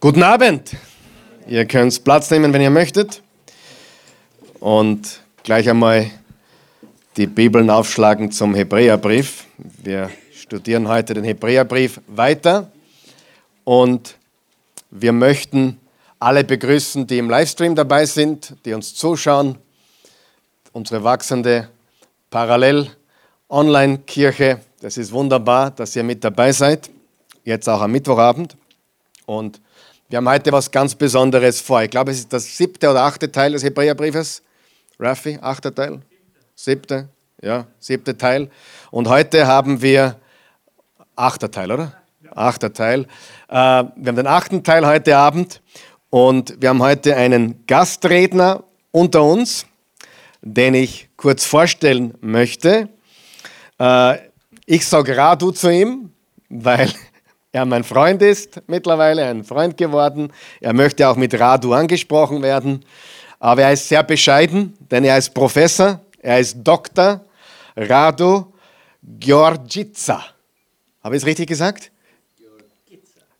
Guten Abend. Ihr könnt Platz nehmen, wenn ihr möchtet. Und gleich einmal die Bibeln aufschlagen zum Hebräerbrief. Wir studieren heute den Hebräerbrief weiter. Und wir möchten alle begrüßen, die im Livestream dabei sind, die uns zuschauen. Unsere wachsende Parallel-Online-Kirche. Das ist wunderbar, dass ihr mit dabei seid. Jetzt auch am Mittwochabend. Und wir haben heute was ganz Besonderes vor. Ich glaube, es ist das siebte oder achte Teil des Hebräerbriefes. Raffi, achter Teil? Siebte? Ja, siebte Teil. Und heute haben wir achter Teil, oder? Achter Teil. Äh, wir haben den achten Teil heute Abend und wir haben heute einen Gastredner unter uns, den ich kurz vorstellen möchte. Äh, ich sage Radu zu ihm, weil er mein Freund ist mittlerweile, ein Freund geworden. Er möchte auch mit Radu angesprochen werden. Aber er ist sehr bescheiden, denn er ist Professor, er ist Doktor Radu Georgica. Habe ich es richtig gesagt?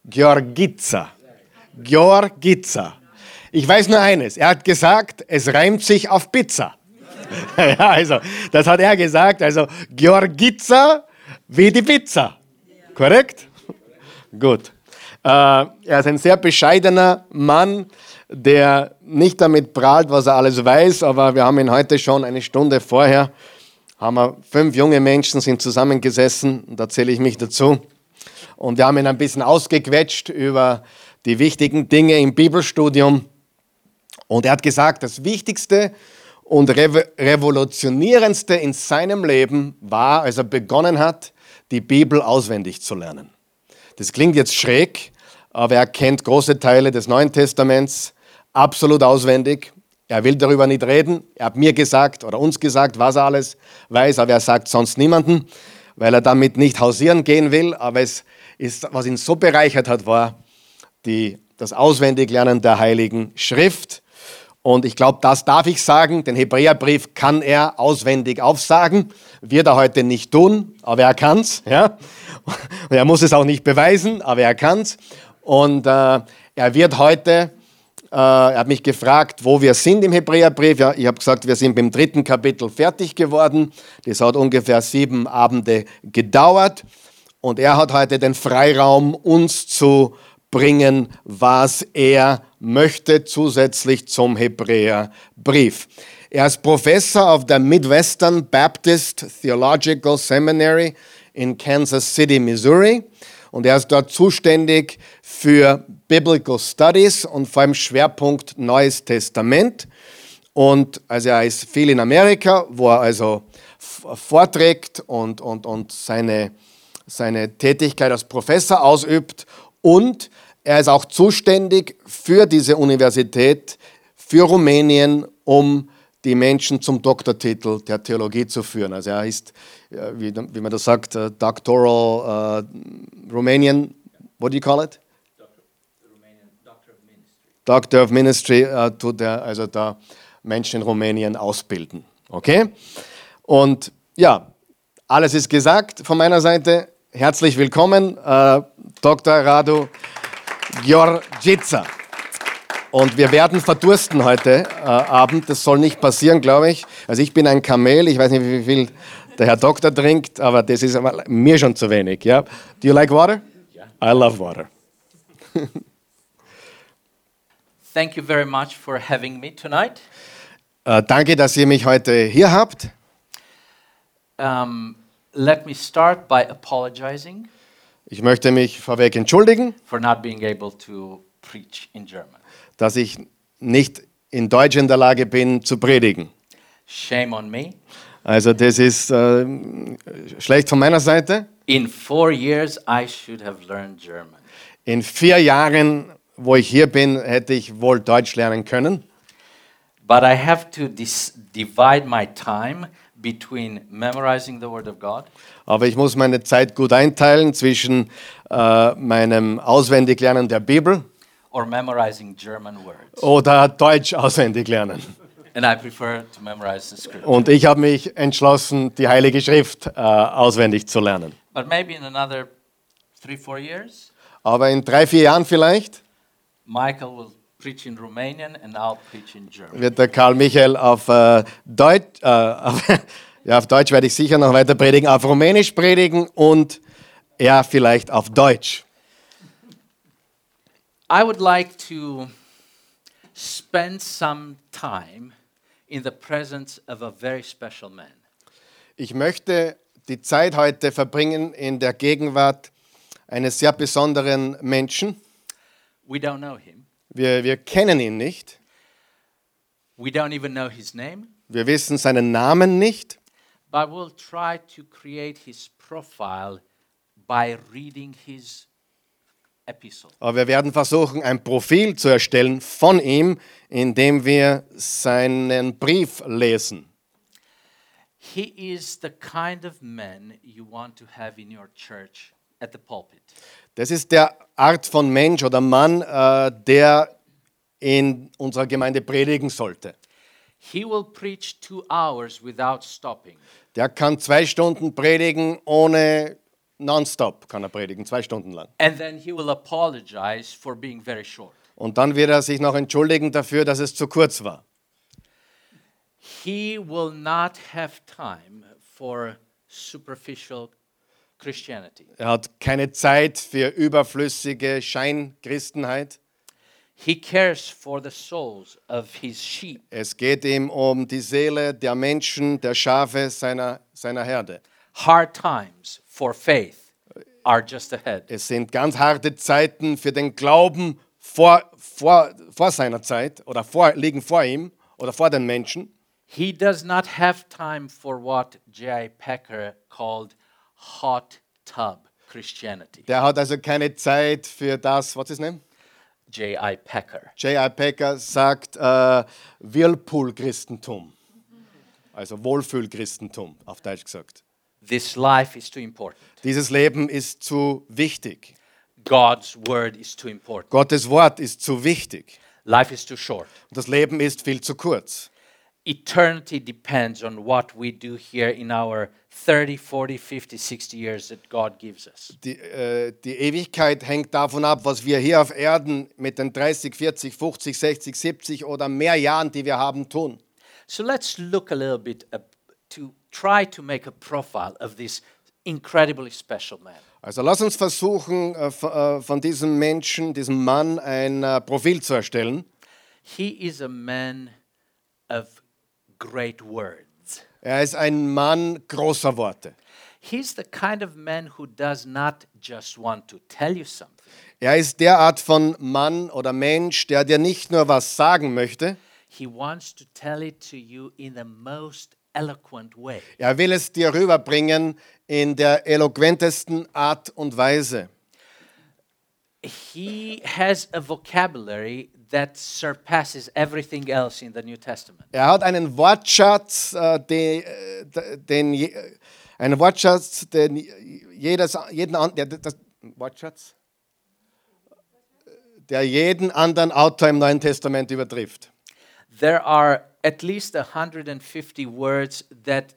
Georgica. Georgica. Ich weiß nur eines. Er hat gesagt, es reimt sich auf Pizza. ja, also, das hat er gesagt. Also, Georgica wie die Pizza. Korrekt? Gut. Äh, er ist ein sehr bescheidener Mann, der nicht damit prahlt, was er alles weiß, aber wir haben ihn heute schon eine Stunde vorher, haben wir fünf junge Menschen sind zusammengesessen, da zähle ich mich dazu, und wir haben ihn ein bisschen ausgequetscht über die wichtigen Dinge im Bibelstudium. Und er hat gesagt, das Wichtigste und Revolutionierendste in seinem Leben war, als er begonnen hat, die Bibel auswendig zu lernen. Das klingt jetzt schräg, aber er kennt große Teile des Neuen Testaments absolut auswendig. Er will darüber nicht reden. Er hat mir gesagt oder uns gesagt, was er alles weiß, aber er sagt sonst niemanden, weil er damit nicht hausieren gehen will. Aber es ist, was ihn so bereichert hat, war die, das Auswendiglernen der Heiligen Schrift. Und ich glaube, das darf ich sagen. Den Hebräerbrief kann er auswendig aufsagen. Wird er heute nicht tun, aber er kann es. Ja? er muss es auch nicht beweisen, aber er kann es. Und äh, er wird heute, äh, er hat mich gefragt, wo wir sind im Hebräerbrief. Ja, ich habe gesagt, wir sind beim dritten Kapitel fertig geworden. Das hat ungefähr sieben Abende gedauert. Und er hat heute den Freiraum, uns zu bringen, was er möchte, zusätzlich zum Hebräerbrief. Er ist Professor auf der Midwestern Baptist Theological Seminary in Kansas City, Missouri. Und er ist dort zuständig für Biblical Studies und vor allem Schwerpunkt Neues Testament. Und also er ist viel in Amerika, wo er also vorträgt und, und, und seine, seine Tätigkeit als Professor ausübt. Und er ist auch zuständig für diese Universität, für Rumänien, um die Menschen zum Doktortitel der Theologie zu führen. Also er ist, wie, wie man das sagt, uh, Doctoral uh, Romanian, what do you call it? Doctor, of Ministry. Doctor of Ministry tut er also da Menschen in Rumänien ausbilden. Okay? Und ja, alles ist gesagt von meiner Seite. Herzlich willkommen, Dr. Radu Georgica. Und wir werden verdursten heute äh, Abend. Das soll nicht passieren, glaube ich. Also ich bin ein Kamel. Ich weiß nicht, wie viel der Herr Doktor trinkt, aber das ist mir schon zu wenig. Ja? Do you like water? Yeah. I love water. Thank you very much for having me tonight. Äh, danke, dass ihr mich heute hier habt. Um, let me start by apologizing. Ich möchte mich vorweg entschuldigen. For not being able to preach in German dass ich nicht in Deutsch in der Lage bin zu predigen. Shame on me. Also das ist äh, schlecht von meiner Seite. In four years I should have learned German. In vier Jahren, wo ich hier bin, hätte ich wohl Deutsch lernen können. But I have to divide my time between memorizing the Word of God. Aber ich muss meine Zeit gut einteilen zwischen äh, meinem Auswendiglernen der Bibel or memorizing German words. Oder Deutsch auswendig lernen. And I prefer to memorize the scripture. Und ich habe mich entschlossen, die Heilige Schrift äh, auswendig zu lernen. But maybe in another three, four years. Aber in drei, vier Jahren vielleicht. Michael will preach in Romanian and I'll preach in German. Wird der Karl Michael auf, äh, Deutsch, äh, auf, ja, auf Deutsch werde ich sicher noch weiter predigen, auf Rumänisch predigen und ja, vielleicht auf Deutsch. I would like to spend some time in the presence of a very special man. Ich möchte die Zeit heute verbringen in der Gegenwart eines sehr besonderen Menschen. We don't know him. Wir, wir kennen ihn nicht. We don't even know his name, Wir wissen seinen Namen nicht. but we'll try to create his profile by reading his. Aber wir werden versuchen, ein Profil zu erstellen von ihm, indem wir seinen Brief lesen. He is the kind of man you want to have in your church at the pulpit. Das ist der Art von Mensch oder Mann, äh, der in unserer Gemeinde predigen sollte. He will preach two hours without stopping. Der kann zwei Stunden predigen ohne Nonstop, kann er predigen, zwei Stunden lang. And then he will apologize for being very short. Und dann wird er sich noch entschuldigen dafür, dass es zu kurz war. He will not have time for superficial Christianity. Er hat keine Zeit für überflüssige Scheinchristenheit. He cares for the souls of his sheep. Es geht ihm um die Seele der Menschen, der Schafe seiner, seiner Herde. Hard times for faith are just ahead. Es sind ganz harte Zeiten für den Glauben vor, vor, vor seiner Zeit oder vor, liegen vor ihm oder vor den Menschen. He does not have time for what J.I. Packer called hot tub Christianity. Der hat also keine Zeit für das, was ist name? J.I. Packer. J.I. Packer sagt äh, Whirlpool-Christentum. Also Wohlfühl-Christentum, auf Deutsch gesagt. This life is too important. Dieses Leben ist zu wichtig. God's word is too important. Gottes Wort ist zu wichtig. Life is too short. Das Leben ist viel zu kurz. Eternity depends on what we do here in our 30, 40, 50, 60 years that God gives us. Die, äh, die Ewigkeit hängt davon ab, was wir hier auf Erden mit den 30, 40, 50, 60, 70 oder mehr Jahren, die wir haben, tun. So let's look a little bit to try to make a profile of this incredibly special man. Also lass uns versuchen, äh, äh, von diesem Menschen, diesem Mann, ein äh, Profil zu erstellen. He is a man of great words. Er ist ein Mann großer Worte. He's the kind of man who does not just want to tell you something. Er ist der Art von Mann oder Mensch, der dir nicht nur was sagen möchte, He wants to tell it to you in the most eloquent way. er will es dir rüberbringen in der eloquentesten Art und Weise. He has a vocabulary that surpasses everything else in the New Testament. Er hat einen Wortschatz, äh, den, den, einen Wortschatz, den jedes, jeden der, das, Wortschatz? der jeden anderen Autor im Neuen Testament übertrifft. There are at least 150 words that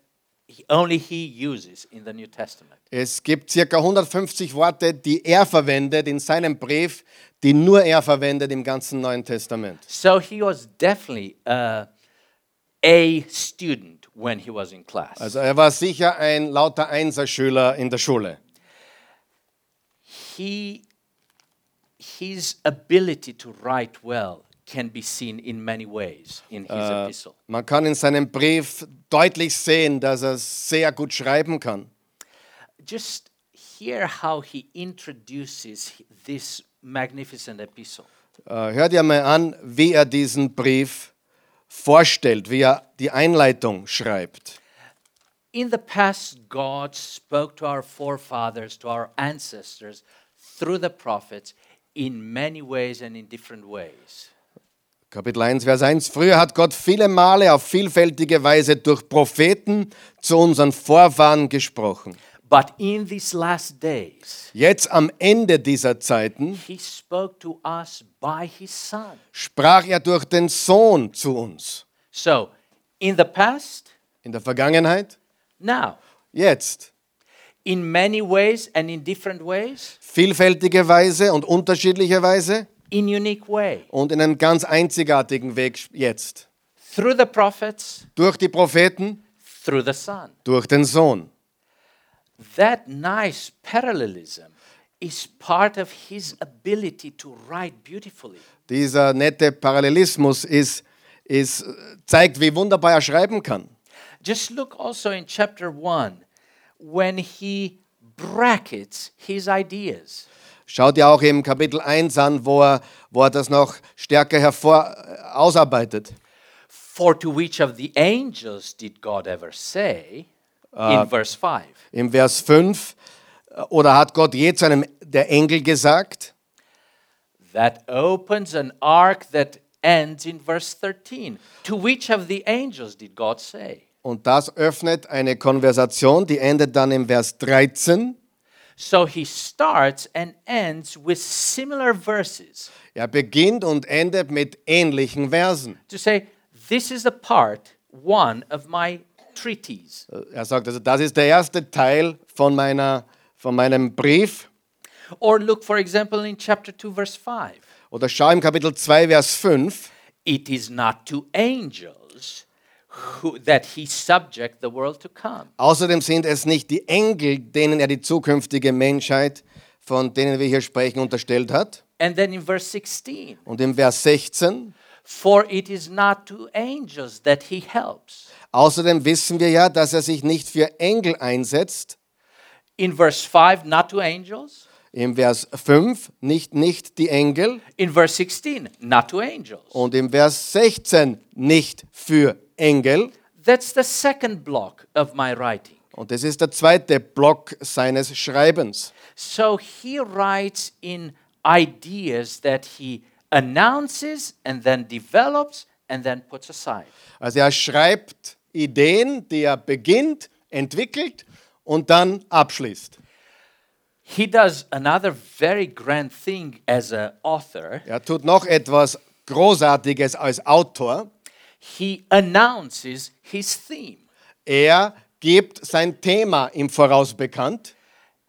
only he uses in the New Testament. Es gibt circa 150 Worte, die er verwendet in seinem Brief, die nur er verwendet im ganzen Neuen Testament. So he was definitely uh, a student when he was in class. Also er war sicher ein lauter Einserschüler in der Schule. he his ability to write well can be seen in many ways in his epistle. Man kann in seinem Brief deutlich sehen, dass er sehr gut schreiben kann. Just hear how he introduces this magnificent epistle. Äh, Hört ihr mal an, wie er diesen Brief vorstellt, wie er die Einleitung schreibt. In the past, God spoke to our forefathers, to our ancestors, through the prophets in many ways and in different ways. Kapitel 1, Vers 1. Früher hat Gott viele Male auf vielfältige Weise durch Propheten zu unseren Vorfahren gesprochen. But in these last days, Jetzt am Ende dieser Zeiten he spoke to us by his Son. sprach er durch den Sohn zu uns. So, in the past, In der Vergangenheit, now, jetzt. in many ways and in different ways, Vielfältige Weise und unterschiedliche Weise. In unique way und in einem ganz einzigartigen Weg jetzt. through the prophets, Durch die Propheten, through the Son. durch den Sohn. That nice parallelism is part of his ability to write beautifully. Dieser nette Parallelismus ist, ist, zeigt, wie wunderbar er schreiben kann. Just look also in chapter 1 when he brackets his ideas. Schaut ihr auch im Kapitel 1 an, wo er, wo er das noch stärker hervor äh, ausarbeitet. For to which of the angels did God ever say? in verse 5. Im Vers 5, äh, oder hat Gott je zu einem der Engel gesagt? That opens an arc that ends in verse 13. To which of the angels did God say? Und das öffnet eine Konversation, die endet dann im Vers 13. So he starts and ends with similar verses Er beginnt und endet mit ähnlichen Versen. to say, This is the part one of my treatise. Er sagt also, das ist der erste Teil von, meiner, von meinem Brief. Or look, for example, in chapter 2, verse 5. Oder schau im Kapitel 2, Vers 5. It is not to angels who, that he subject the world to come. Außerdem sind es nicht die Engel, denen er die zukünftige Menschheit, von denen wir hier sprechen, unterstellt hat. And then in verse 16, Und im Vers 16, for it is not to angels that he helps. außerdem wissen wir ja, dass er sich nicht für Engel einsetzt. In verse 5, not to angels. Im Vers 5 nicht nicht die Engel In verse 16, not to angels. und im Vers 16 nicht für Engel. That's the second block of my writing. Und das ist der zweite Block seines Schreibens. So he writes in ideas that he announces and then develops and then puts aside. Also er schreibt Ideen, die er beginnt, entwickelt und dann abschließt. He does another very grand thing as an author. Er tut noch etwas Großartiges als Autor. He announces his theme. Er gibt sein Thema im Voraus bekannt.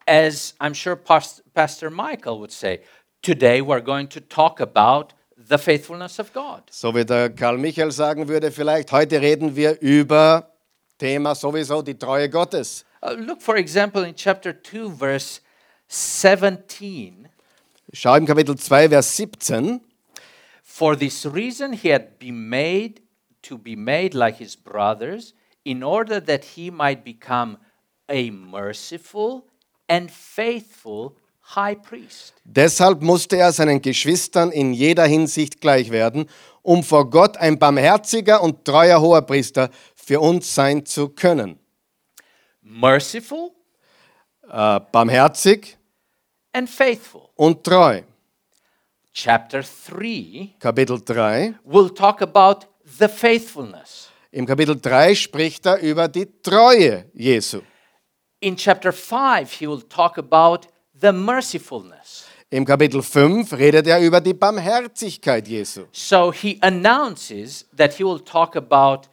As I'm sure Pastor Michael would say, today we're going to talk about the faithfulness of God. So wie der Karl Michael sagen würde, vielleicht heute reden wir über Thema sowieso die Treue Gottes. Uh, look, for example, in chapter 2, verse 17. Schau im Kapitel 2, Vers 17. For this reason he had been made to be made like his brothers, in order that he might become a merciful and faithful high priest. Deshalb musste er seinen Geschwistern in jeder Hinsicht gleich werden, um vor Gott ein barmherziger und treuer Hoherpriester für uns sein zu können. Merciful Äh, barmherzig and faithful. und treu. Chapter 3 Kapitel 3. will talk about the faithfulness. Im Kapitel 3 spricht er über die Treue Jesu. In chapter 5, he will talk about the mercifulness. Im Kapitel 5 redet er über die Barmherzigkeit Jesu. So he announces that he will talk about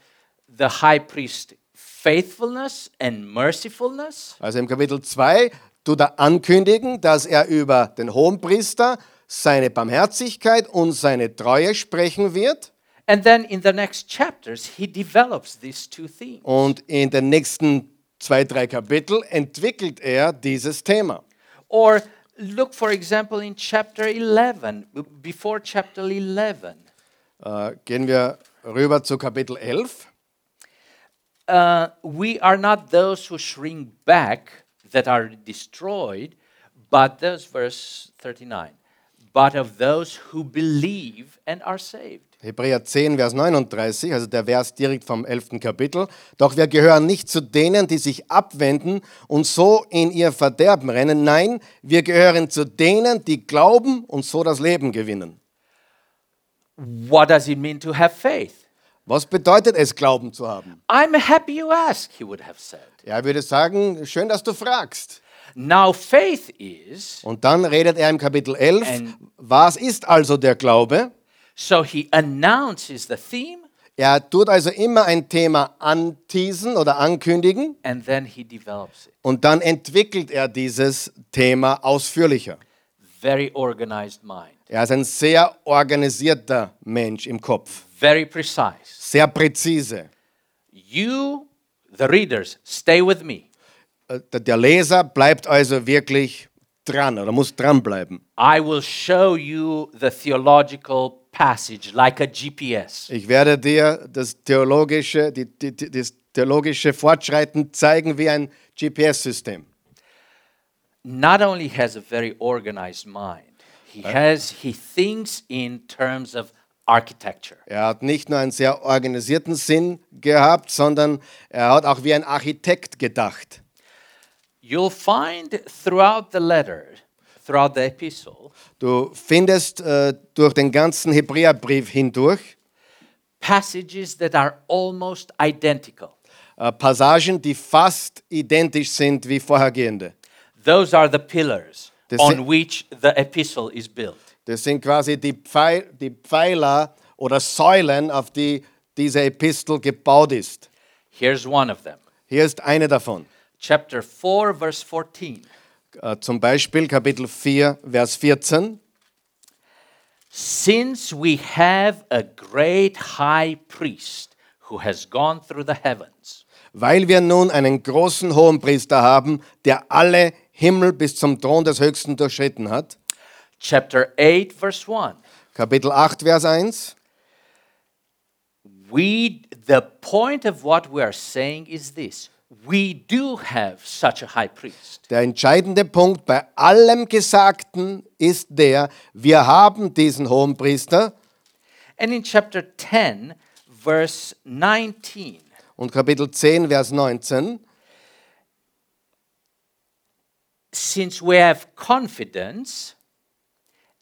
the high priest faithfulness and mercifulness. Also im Kapitel 2 tut er ankündigen, dass er über den Hohenpriester, seine Barmherzigkeit und seine Treue sprechen wird. And then in the next chapters, he develops these two themes. Und in den nächsten zwei, drei Kapitel entwickelt er dieses Thema. Or look, for example, in chapter 11, b- before chapter 11. Äh, gehen wir rüber zu Kapitel 11. Uh, we are not those who shrink back that are destroyed, but those, verse 39, but of those who believe and are saved. Hebräer 10, Vers 39, also der Vers direkt vom 11. Kapitel. Doch wir gehören nicht zu denen, die sich abwenden und so in ihr Verderben rennen. Nein, wir gehören zu denen, die glauben und so das Leben gewinnen. What does it mean to have faith? Was bedeutet es, Glauben zu haben? I'm happy you ask, he would have said. Er würde sagen, schön, dass du fragst. Now, faith is, Und dann redet er im Kapitel 11, And- was ist also der Glaube? so he announces the theme Er tut also immer ein Thema anteasen oder ankündigen and then he develops it. und dann entwickelt er dieses Thema ausführlicher. Very organized mind. Er ist ein sehr organisierter Mensch im Kopf, very precise. sehr präzise. You, the readers, stay with me. Äh, Der Leser bleibt also wirklich dran oder muss dranbleiben. I will show you the theological passage like a GPS. Ich werde dir das theologische, die, die, das theologische Fortschreiten zeigen wie ein GPS-System. Not only has a very organized mind, he has he thinks in terms of architecture. Er hat nicht nur einen sehr organisierten Sinn gehabt, sondern er hat auch wie ein Architekt gedacht. You'll find throughout the letter, throughout the epistle, Du findest äh, durch den ganzen Hebräerbrief hindurch passages that are almost identical. äh, Passagen, die fast identisch sind wie vorhergehende. Those are the pillars Das on sind- which the epistle is built. Das sind quasi die, Pfeil, die Pfeiler oder Säulen, auf die diese Epistel gebaut ist. Here's one of them. Hier ist eine davon. Chapter 4, verse 14. Äh, Zum Beispiel Kapitel 4, Vers 14. Since we have a great high priest who has gone through the heavens, Weil wir nun einen großen Hohenpriester haben, der alle Himmel bis zum Thron des Höchsten durchschritten hat. chapter 8, verse 1. Kapitel 8, Vers 1. We, the point of what we are saying is this we do have such a high priest. Der entscheidende Punkt bei allem Gesagten ist der, wir haben diesen Hohenpriester. And in chapter 10, verse 19, Und Kapitel 10, Vers 19. since we have confidence,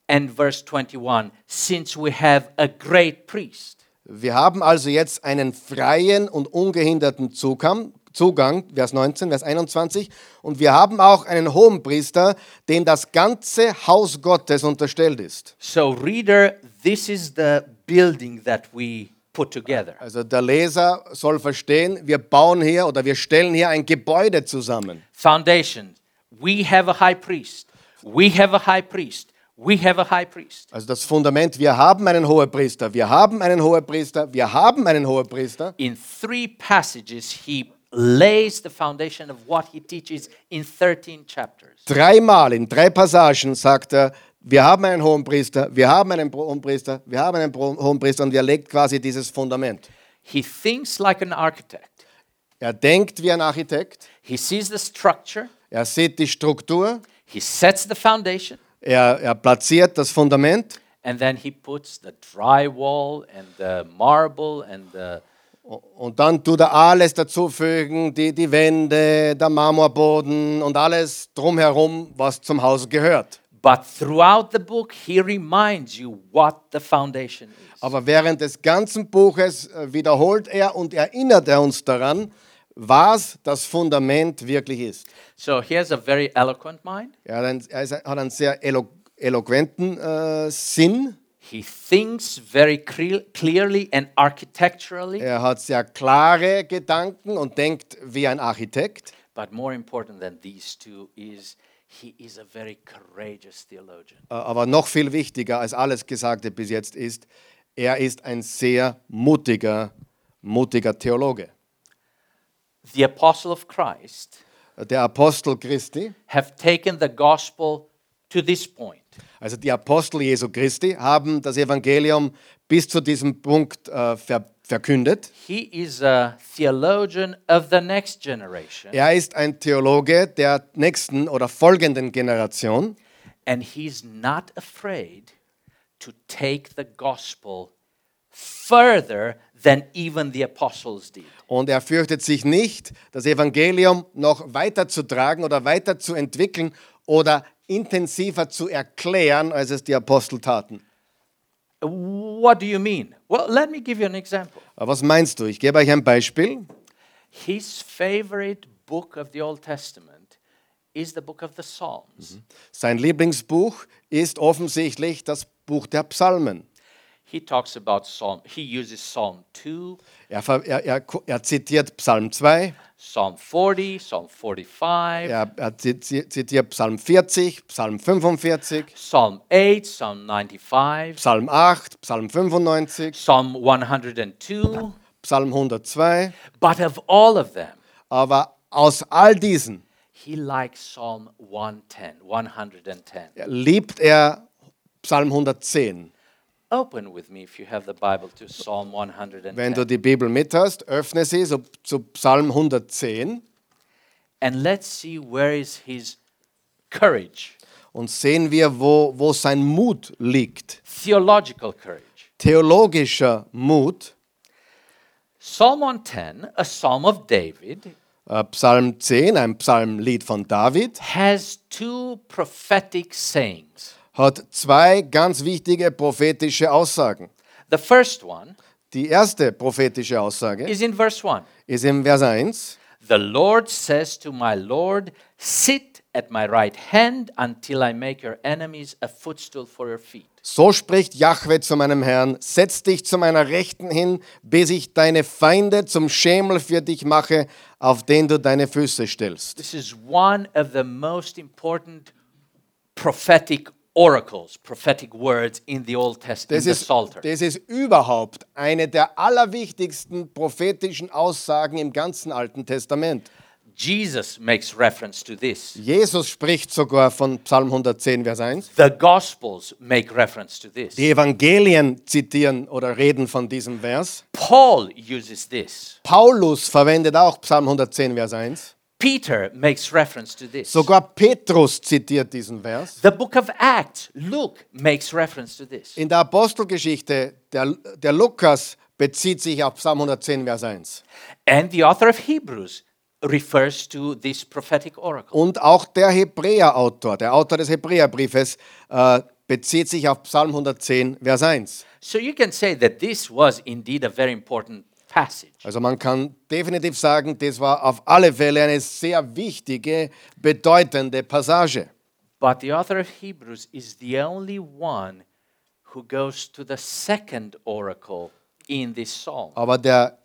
and verse 21, since we have a great priest. Wir haben also jetzt einen freien und ungehinderten Zugang, Zugang, Vers 19, Vers 21. Und wir haben auch einen Hohenpriester, dem das ganze Haus Gottes unterstellt ist. So, reader, this is the building that we put together. Also der Leser soll verstehen, wir bauen hier oder wir stellen hier ein Gebäude zusammen. Foundation. We have a high priest. We have a high priest. We have a high priest. Also das Fundament, wir haben einen Hohepriester, wir haben einen Hohepriester, wir haben einen Hohepriester. In three passages, he lays the foundation of what he teaches in 13 chapters. Dreimal in drei Passagen sagt er, wir haben einen Hohenpriester, wir haben einen Hohenpriester, wir haben einen Hohenpriester und er legt quasi dieses Fundament. He thinks like an architect. Er denkt wie ein Architekt, He sees the structure, er sieht die Struktur, he sets the foundation, er, er platziert das Fundament and then he puts the drywall and the marble and the und dann tut er alles dazufügen, die, die Wände, der Marmorboden und alles drumherum, was zum Haus gehört. but throughout the book he reminds you what the foundation is. Aber während des ganzen Buches äh, wiederholt er und erinnert er uns daran, was das Fundament wirklich ist. So he has a very eloquent mind. Er hat einen, er hat einen sehr elo, eloquenten äh, Sinn. He thinks very clearly and architecturally, Er hat sehr klare Gedanken und denkt wie ein Architekt. but more important than these two is he is a very courageous theologian. Äh, Aber noch viel wichtiger als alles Gesagte bis jetzt ist, er ist ein sehr mutiger, mutiger Theologe. The apostle of Christ Der Apostel Christi, have taken the gospel to this point. also die Apostel Jesu Christi, haben das Evangelium bis zu diesem Punkt äh, ver verkündet. He is a theologian of the next generation, Er ist ein Theologe der nächsten oder folgenden Generation and he's not afraid to take the gospel further than even the apostles did. und er fürchtet sich nicht, das Evangelium noch weiterzutragen oder weiterzuentwickeln oder intensiver zu erklären, als es die Apostel taten. What do you mean? Well, let me give you an example. Was meinst du? Ich gebe euch ein Beispiel. His favorite book of the Old Testament is the book of the Psalms. Sein Lieblingsbuch ist offensichtlich das Buch der Psalmen. He talks about Psalm, he uses Psalm 2, Er, er, er, er zitiert Psalm 2, Psalm 40, Psalm 45, Er, er ziti- zitiert Psalm 40, Psalm 45, Psalm 8, Psalm 95, Psalm 8, Psalm 95, Psalm 102. Psalm 102. But of all of them, Aber aus all diesen he likes Psalm 110, 110. liebt er Psalm 110. Open with me if you have the Bible to Psalm Wenn 110. du die Bibel mit hast, öffne sie so, zu Psalm 110 And let's see where is his courage, und sehen wir, wo, wo sein Mut liegt. theological courage. Theologischer Mut. Psalm 110, a psalm of David, Äh, Psalm 10, ein Psalmlied von David, has two prophetic sayings. Hat zwei ganz wichtige prophetische Aussagen. The first one Die erste prophetische Aussage is in verse 1. ist im Vers 1. The Lord says to my Lord, Sit at my right hand until I make your enemies a footstool for your feet. So spricht Jahwe zu meinem Herrn, setz dich zu meiner Rechten hin, bis ich deine Feinde zum Schemel für dich mache, auf den du deine Füße stellst. This is one of the most important prophetic oracles, prophetic words in the Old Testament, Das in the ist, Psalter. das ist überhaupt eine der allerwichtigsten prophetischen Aussagen im ganzen Alten Testament. Jesus makes reference to this. Jesus spricht sogar von Psalm 110, Vers 1. The Gospels make reference to this. Die Evangelien zitieren oder reden von diesem Vers. Paul uses this. Paulus verwendet auch Psalm 110, Vers 1. Peter makes reference to this. Sogar Petrus zitiert diesen Vers. The book of Acts, Luke makes reference to this. In der Apostelgeschichte, der, der Lukas bezieht sich auf Psalm 110, Vers 1. And the author of Hebrews refers to this prophetic oracle. Und auch der Hebräer-Autor, der Autor des Hebräerbriefes, äh, bezieht sich auf Psalm 110, Vers 1. So you can say that this was indeed a very important passage. Also man kann definitiv sagen, das war auf alle Fälle eine sehr wichtige, bedeutende Passage. But the author of Hebrews is the only one who goes to the second oracle in this psalm. Aber der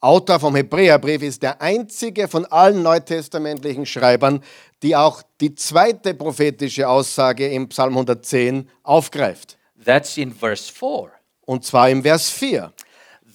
Autor vom Hebräerbrief ist der einzige von allen neutestamentlichen Schreibern, die auch die zweite prophetische Aussage im Psalm 110 aufgreift. That's in verse 4. Und zwar im Vers 4.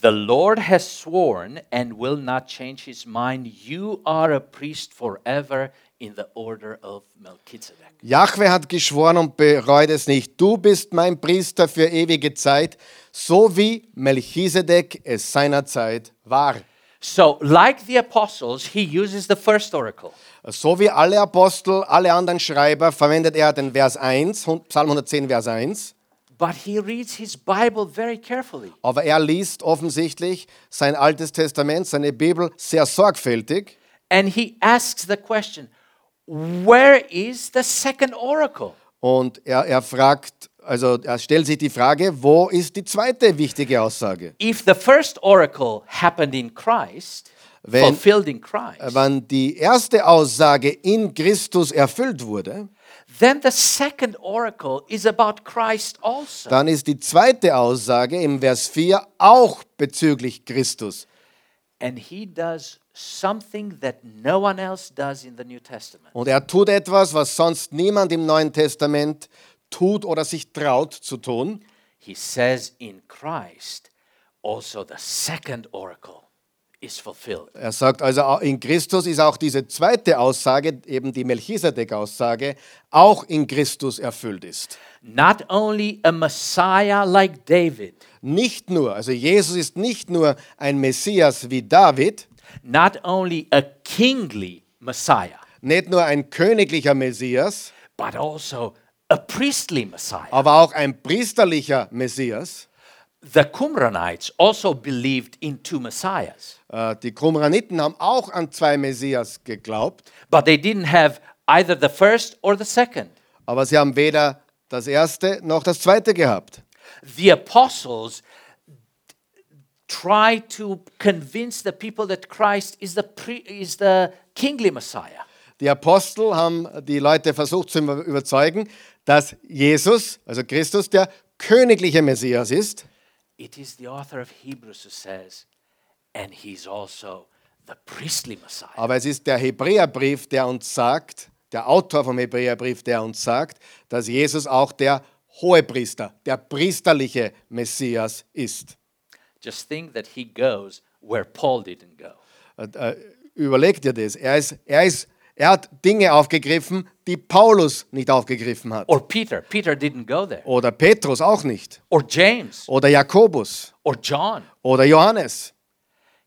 The Lord has sworn and will not change his mind. You are a priest forever in the order of Melchizedek. Jahwe hat geschworen und bereut es nicht. Du bist mein Priester für ewige Zeit, so wie Melchisedek es seinerzeit war. So, like the apostles, he uses the first oracle. So wie alle Apostel, alle anderen Schreiber verwendet er den Vers 1, Psalm 110, Vers 1. But he reads his Bible very carefully. Aber er liest offensichtlich sein Altes Testament, seine Bibel sehr sorgfältig. And he asks the question where is the second oracle? Und er, er fragt, also er stellt sich die Frage, wo ist die zweite wichtige Aussage? If the first oracle happened in Christ, Wenn- Christ, Wenn die erste Aussage in Christus erfüllt wurde, then the second oracle is about Christ also. dann ist die zweite Aussage im Vers 4 auch bezüglich Christus. And he does something that no one else does in the New Testament. Und er tut etwas, was sonst niemand im Neuen Testament tut oder sich traut zu tun. He says in Christ, also the second oracle is fulfilled. Er sagt also, in Christus ist auch diese zweite Aussage, eben die Melchisedek-Aussage, auch in Christus erfüllt ist. Not only a Messiah like David, Nicht nur, also Jesus ist nicht nur ein Messias wie David, not only a kingly Messiah, nicht nur ein königlicher Messias, but also a priestly Messiah. aber auch ein priesterlicher Messias. The Qumranites also believed in two Messiahs, Äh, Die Qumraniten haben auch an zwei Messias geglaubt, but they didn't have either the first or the second. aber sie haben weder das erste noch das zweite gehabt. The apostles tried to convince the people that Christ is the, pre- is the kingly Messiah. Die Apostel haben die Leute versucht zu über- überzeugen, dass Jesus, also Christus, der königliche Messias ist. It is the author of Hebrews who says, and he's also the priestly Messiah. Aber es ist der Hebräerbrief, der uns sagt, der Autor vom Hebräerbrief, der uns sagt, dass Jesus auch der Hohepriester, der priesterliche Messias ist. Just think that he goes where Paul didn't go. Äh, äh, Überleg dir das. Er, ist, er, ist, er hat Dinge aufgegriffen, die Paulus nicht aufgegriffen hat. Or Peter. Peter didn't go there. Oder Petrus auch nicht. Or James. Oder Jakobus. Or John. Oder Johannes.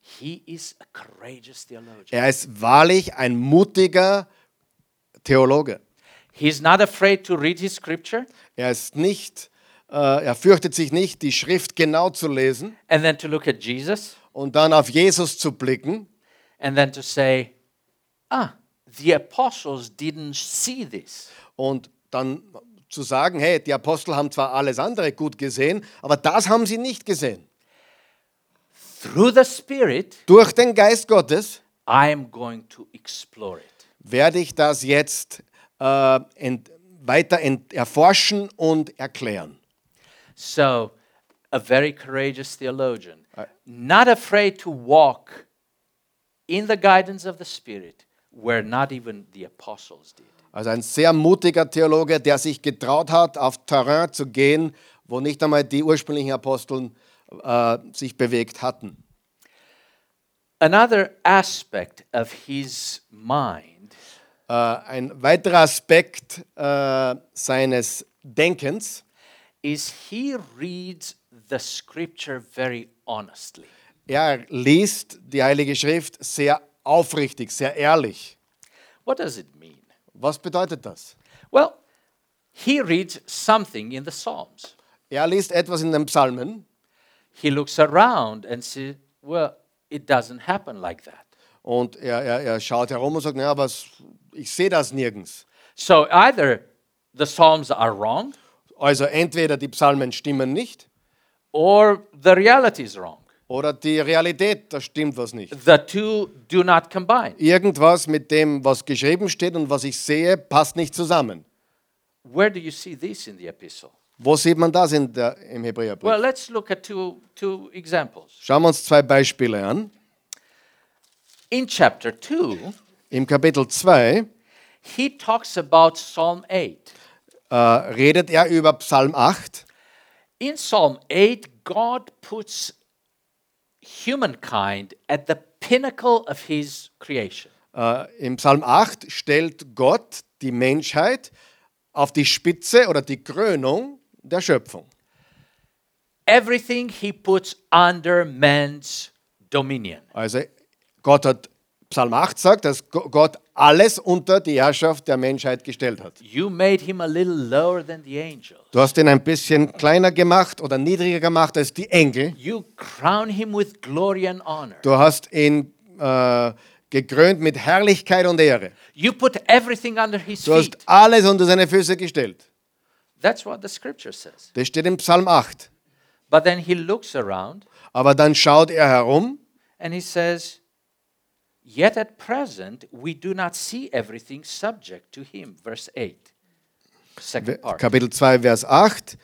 He is a courageous theologian. Er ist wahrlich ein mutiger Theologe. He's not afraid to read his scripture Er ist nicht, äh, er fürchtet sich nicht, die Schrift genau zu lesen and then to look at Jesus und dann auf Jesus zu blicken and then to say, ah, the apostles didn't see this. und dann zu sagen, hey, die Apostel haben zwar alles andere gut gesehen, aber das haben sie nicht gesehen. Through the Spirit, Durch den Geist Gottes I am going to explore it. werde ich das jetzt äh, ent, weiter ent, erforschen und erklären. So, a very courageous theologian, not afraid to walk in the guidance of the Spirit where not even the apostles did. Also ein sehr mutiger Theologe, der sich getraut hat, auf Terrain zu gehen, wo nicht einmal die ursprünglichen Aposteln äh, sich bewegt hatten. Another aspect of his mind Äh, ein weiterer Aspekt äh, seines Denkens is he reads the scripture very honestly. Er liest die Heilige Schrift sehr aufrichtig, sehr ehrlich. What does it mean? Was bedeutet das? Well, he reads something in the Psalms. Er liest etwas in den Psalmen He looks around and says, well, it doesn't happen like that. und er, er, er schaut herum und sagt, naja, was, ich sehe das nirgends. So either the Psalms are wrong Also entweder die Psalmen stimmen nicht or the reality is wrong. Oder die Realität, da stimmt was nicht. The two do not combine. Irgendwas mit dem, was geschrieben steht und was ich sehe, passt nicht zusammen. Where do you see this in the epistle? Wo sieht man das in der, im Hebräerbrief? Well, let's look at two, two examples. Schauen wir uns zwei Beispiele an. In chapter 2, Im Kapitel 2 he talks about Psalm 8. äh, redet er über Psalm 8. In Psalm 8, God puts humankind at the pinnacle of his creation. Äh, Im Psalm 8 stellt Gott die Menschheit auf die Spitze oder die Krönung der Schöpfung. Everything he puts under man's dominion. Also Gott hat, Psalm 8 sagt, dass Go- Gott alles unter die Herrschaft der Menschheit gestellt hat. You made him a little lower than the angels. Du hast ihn ein bisschen kleiner gemacht oder niedriger gemacht als die Engel. You crown him with glory and honor. Du hast ihn äh, gekrönt mit Herrlichkeit und Ehre. You put everything under his Du hast alles unter seine Füße gestellt. That's what the scripture says. Das steht im Psalm 8. But then he looks around Aber dann schaut er herum and he says, Yet at present we do not see everything subject to him. Verse 8. Second part. Kapitel 2, Vers 8.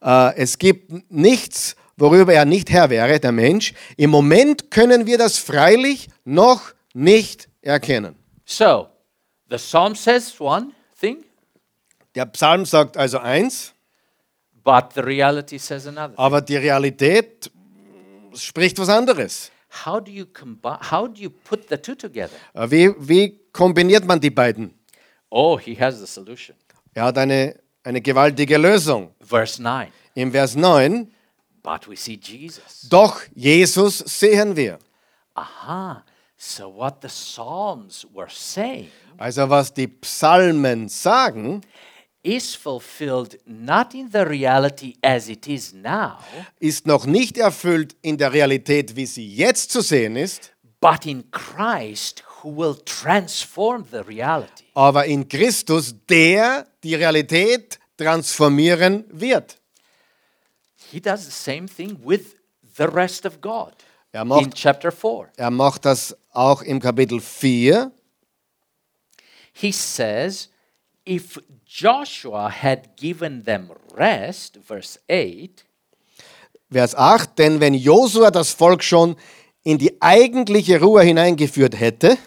Äh, es gibt nichts, worüber er nicht Herr wäre, der Mensch. Im Moment können wir das freilich noch nicht erkennen. So, the psalm says one thing, Der Psalm sagt also eins, but the reality says another. aber die Realität spricht was anderes. How do you how do you put the two together? Äh, Wie, wie kombiniert man die beiden? Oh, he has the solution. Er hat eine, eine gewaltige Lösung. Verse 9. Im Vers 9, But we see Jesus. doch Jesus sehen wir. Aha. So what the Psalms were saying Also was die Psalmen sagen, is fulfilled not in the reality as it is now, ist noch nicht erfüllt in der Realität, wie sie jetzt zu sehen ist, but in Christ who will transform the reality. aber in Christus, der die Realität transformieren wird. He does the same thing with the rest of God. Er macht- in chapter 4. Er macht das auch im Kapitel 4. He says, if Joshua had given them rest, verse 8, Vers 8, denn wenn Josua das Volk schon in die eigentliche Ruhe hineingeführt hätte,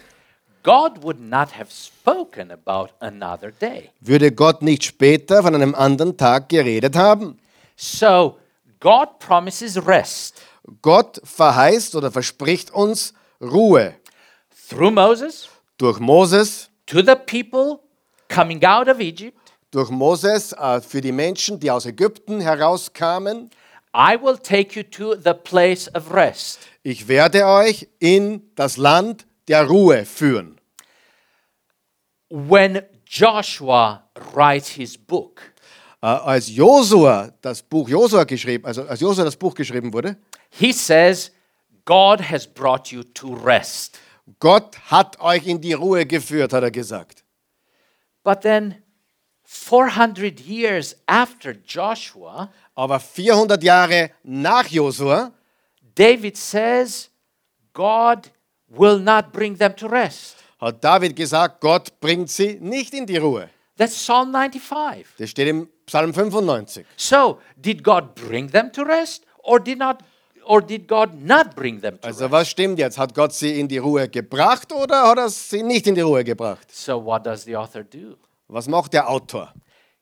God would not have spoken about another day. würde Gott nicht später von einem anderen Tag geredet haben. So God promises rest Gott verheißt oder verspricht uns Ruhe through Moses durch Moses, to the people coming out of Egypt. durch Moses äh, für die Menschen, die aus Ägypten herauskamen. I will take you to the place of rest. Ich werde euch in das Land der Ruhe führen. When Joshua writes his book, Äh, als Josua das Buch Josua geschrieben, also als Josua das Buch geschrieben wurde, he says, God has brought you to rest. Gott hat euch in die Ruhe geführt, hat er gesagt. But then 400 years after Joshua, Aber 400 Jahre nach Josua David says, God will not bring them to rest. hat David gesagt, Gott bringt sie nicht in die Ruhe. That's Psalm 95. Das steht im Psalm 95. So, did God bring them to rest or did not or did God not bring them to Also was stimmt jetzt? Hat Gott sie in die Ruhe gebracht oder hat er sie nicht in die Ruhe gebracht? So what does the author do? Was macht der Autor?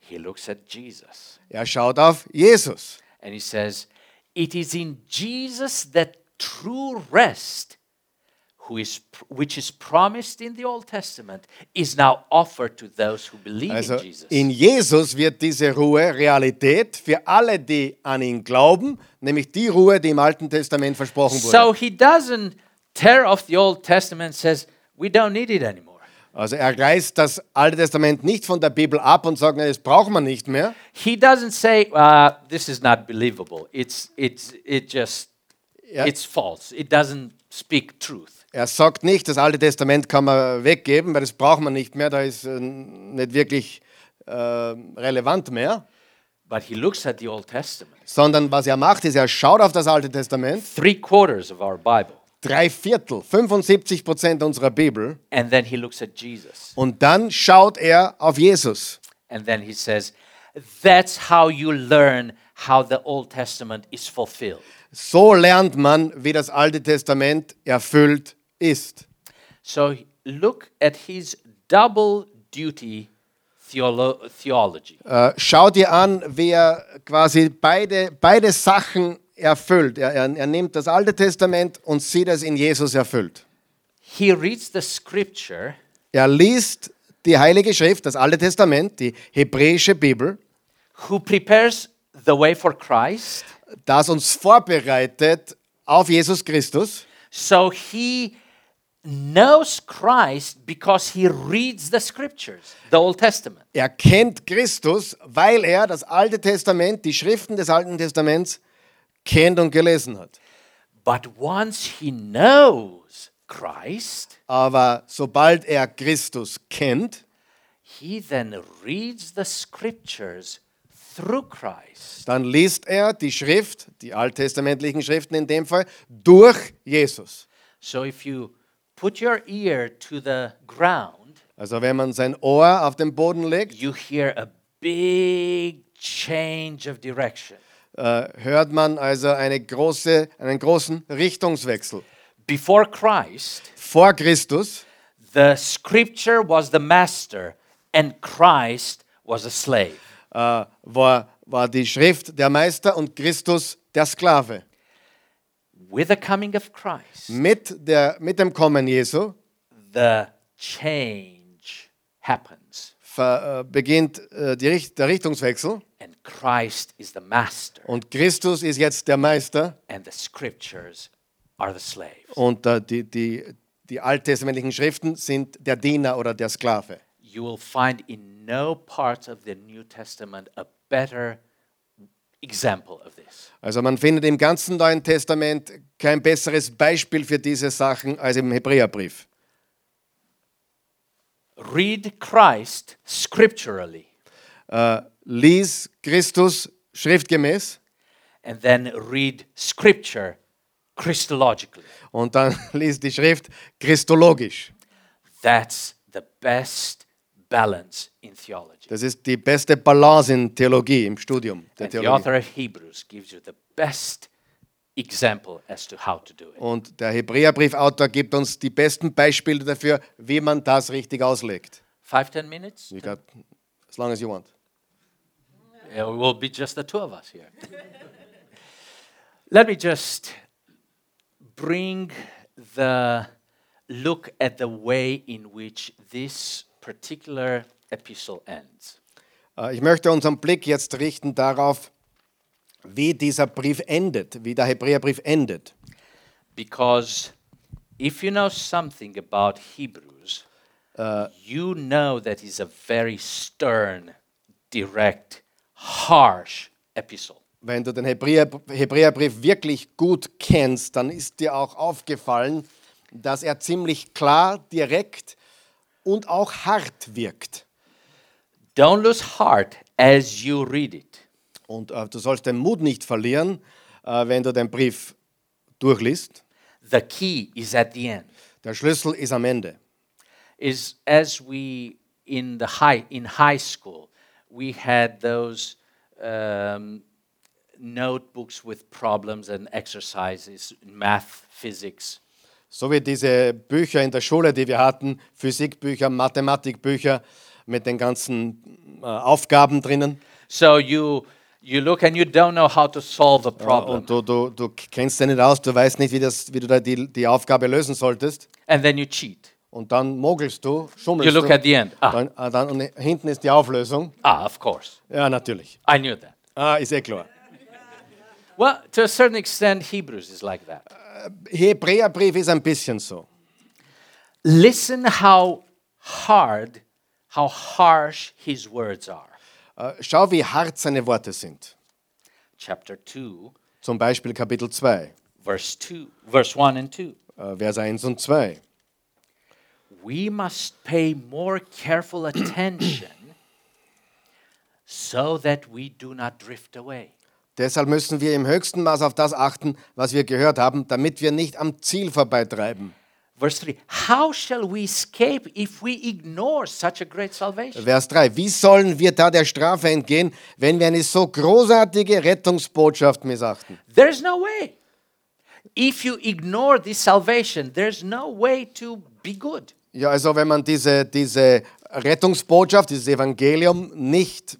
He looks at Jesus Er schaut auf Jesus. and he says, "It is in Jesus that true rest who is which is promised in the Old Testament is now offered to those who believe Also in Jesus." in Jesus wird diese Ruhe Realität für alle, die an ihn glauben, nämlich die Ruhe, die im Alten Testament versprochen wurde. So he doesn't tear off the Old Testament and says, "We don't need it anymore." Also er reißt das Alte Testament nicht von der Bibel ab und sagt, "Na, das braucht man nicht mehr. He doesn't say, uh, "This is not believable. It's it's it just Ja. it's false. It doesn't speak truth." Er sagt nicht, das Alte Testament kann man weggeben, weil das braucht man nicht mehr, da ist äh, nicht wirklich äh, relevant mehr. But he looks at the Old Testament. Sondern was er macht, ist, er schaut auf das Alte Testament, Three quarters of our Bible. drei Viertel, 75 Prozent unserer Bibel, And then he looks at Jesus. und dann schaut er auf Jesus. And then he says, That's how you learn how the Old Testament is fulfilled. So lernt man, wie das Alte Testament erfüllt ist. So look at his double duty theolo- theology. Äh, schau dir an, wie er quasi beide, beide Sachen erfüllt. Er, er, er nimmt das Alte Testament und sieht es in Jesus erfüllt. He reads the scripture Er liest die Heilige Schrift, das Alte Testament, die hebräische Bibel, who prepares the way for Christ. das uns vorbereitet auf Jesus Christus. So he knows Christ because he reads the scriptures, the Old Testament. Er kennt Christus, weil er das Alte Testament, die Schriften des Alten Testaments kennt und gelesen hat. But once he knows Christ, Aber sobald er Christus kennt, he then reads the scriptures through Christ. dann liest er die Schrift, die alttestamentlichen Schriften in dem Fall, durch Jesus. So if you put your ear to the ground, Also wenn man sein Ohr auf den Boden legt, you hear a big change of direction. äh, hört man also eine große, einen großen Richtungswechsel. Before Christ, Vor Christus the scripture was the master and Christ was a slave. äh, war, war die Schrift der Meister und Christus der Sklave. With the coming of Christ, Mit, der, mit dem Kommen Jesu the change happens ver, äh, beginnt äh, die, der Richtungswechsel and Christ is the master und Christus ist jetzt der Meister and the scriptures are the slaves. und äh, die, die, die alttestamentlichen Schriften sind der Diener oder der Sklave. You will find in no part of the New Testament a better. Also man findet im ganzen Neuen Testament kein besseres Beispiel für diese Sachen als im Hebräerbrief. Read Christ scripturally Äh, lies Christus schriftgemäß and then read scripture Christologically. und dann lies die Schrift christologisch. That's the best balance in theology. Das ist die beste Balance in Theologie, im Studium der And the author of Hebrews gives you the best example as to how to do it. Und der Hebräerbriefautor gibt uns die besten Beispiele dafür, wie man das richtig auslegt. Five, ten minutes? You got as long as you want. It will be just the two of us here. Let me just bring the look at the way in which this particular epistle ends. Äh, Ich möchte unseren Blick jetzt richten darauf, wie dieser Brief endet, wie der Hebräerbrief endet. Because if you know something about Hebrews, you know that is a very stern, direct, harsh epistle. Wenn du den Hebräer, Hebräerbrief wirklich gut kennst, dann ist dir auch aufgefallen, dass er ziemlich klar, direkt und auch hart wirkt. Don't lose heart as you read it. Und äh, du sollst den Mut nicht verlieren, äh, wenn du den Brief durchliest. The key is at the end. Der Schlüssel ist am Ende. Is as we in the high in high school we had those um, notebooks with problems and exercises in math, physics. So wie diese Bücher in der Schule, die wir hatten, Physikbücher, Mathematikbücher mit den ganzen äh, Aufgaben drinnen. So you you look and you don't know how to solve a problem, Und du, du, du kennst dich nicht aus, du weißt nicht, wie, das, wie du da die, die Aufgabe lösen solltest. and then you cheat. Und dann mogelst du, You schummelst look du. at the end. Ah, Dann, ah, dann, und hinten ist die Auflösung. ah, of course. Ja, natürlich. I knew that. Ah, ist eh klar. Well, to a certain extent, Hebrews is like that. Hebräerbrief ist ein bisschen so. Listen how hard, how harsh his words are. Äh, Schau, wie hart seine Worte sind. Chapter 2, Zum Beispiel Kapitel 2, verse 2, verse 1 and 2. äh, Vers 1 und 2. We must pay more careful attention so that we do not drift away. Deshalb müssen wir im höchsten Maß auf das achten, was wir gehört haben, damit wir nicht am Ziel vorbeitreiben. Verse 3 How shall we escape if we ignore such a great salvation? Vers 3. Wie sollen wir da der Strafe entgehen, wenn wir eine so großartige Rettungsbotschaft missachten? There's no way. If you ignore this salvation, there's no way to be good. Ja, also wenn man diese, diese Rettungsbotschaft, dieses Evangelium nicht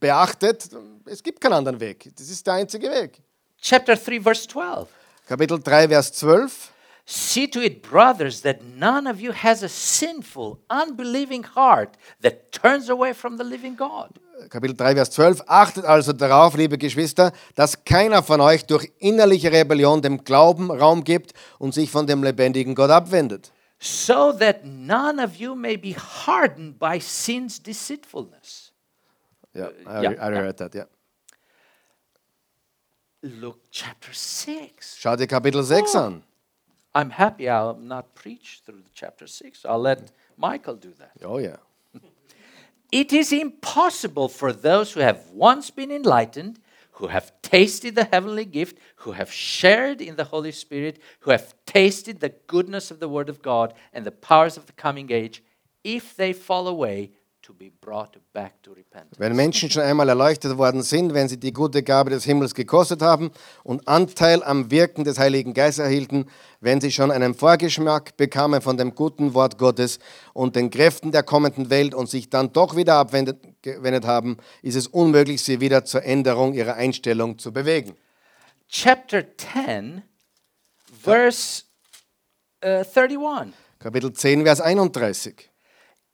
beachtet, es gibt keinen anderen Weg. Das ist der einzige Weg. Chapter 3, verse 12. Kapitel 3, Vers 12. See to it, brothers, that none of you has a sinful, unbelieving heart that turns away from the living God. Kapitel 3, Vers 12. Achtet also darauf, liebe Geschwister, dass keiner von euch durch innerliche Rebellion dem Glauben Raum gibt und sich von dem lebendigen Gott abwendet. So that none of you may be hardened by sin's deceitfulness. Ja, ja, I, I ja. read that, ja. Look, chapter 6. Schau dir Kapitel 6 an. I'm happy I'll not preach through chapter 6. I'll let Michael do that. Oh yeah. It is impossible for those who have once been enlightened, who have tasted the heavenly gift, who have shared in the Holy Spirit, who have tasted the goodness of the Word of God and the powers of the coming age, if they fall away, Wenn Menschen schon einmal erleuchtet worden sind, wenn sie die gute Gabe des Himmels gekostet haben und Anteil am Wirken des Heiligen Geistes erhielten, wenn sie schon einen Vorgeschmack bekamen von dem guten Wort Gottes und den Kräften der kommenden Welt und sich dann doch wieder abgewendet haben, ist es unmöglich, sie wieder zur Änderung ihrer Einstellung zu bewegen. Chapter 10, verse uh, 31. Kapitel 10, Vers 31.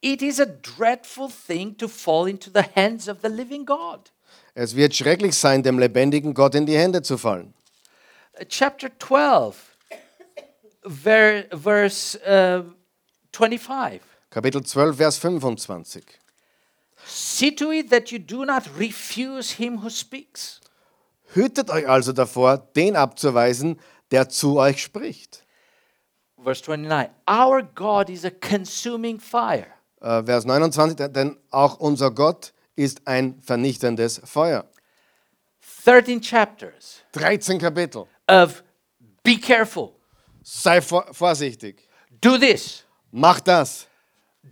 It is a dreadful thing to fall into the hands of the living God. Es wird schrecklich sein, dem lebendigen Gott in die Hände zu fallen. Uh, chapter 12, ver- verse uh, 25. Kapitel 12, Vers 25. See to it that you do not refuse him who speaks. Hütet euch also davor, den abzuweisen, der zu euch spricht. Verse 29. Our God is a consuming fire. Äh, Vers 29, denn- auch unser Gott ist ein vernichtendes Feuer. 13 chapters 13 Kapitel. of be careful, Sei vor vorsichtig. do this, Mach das.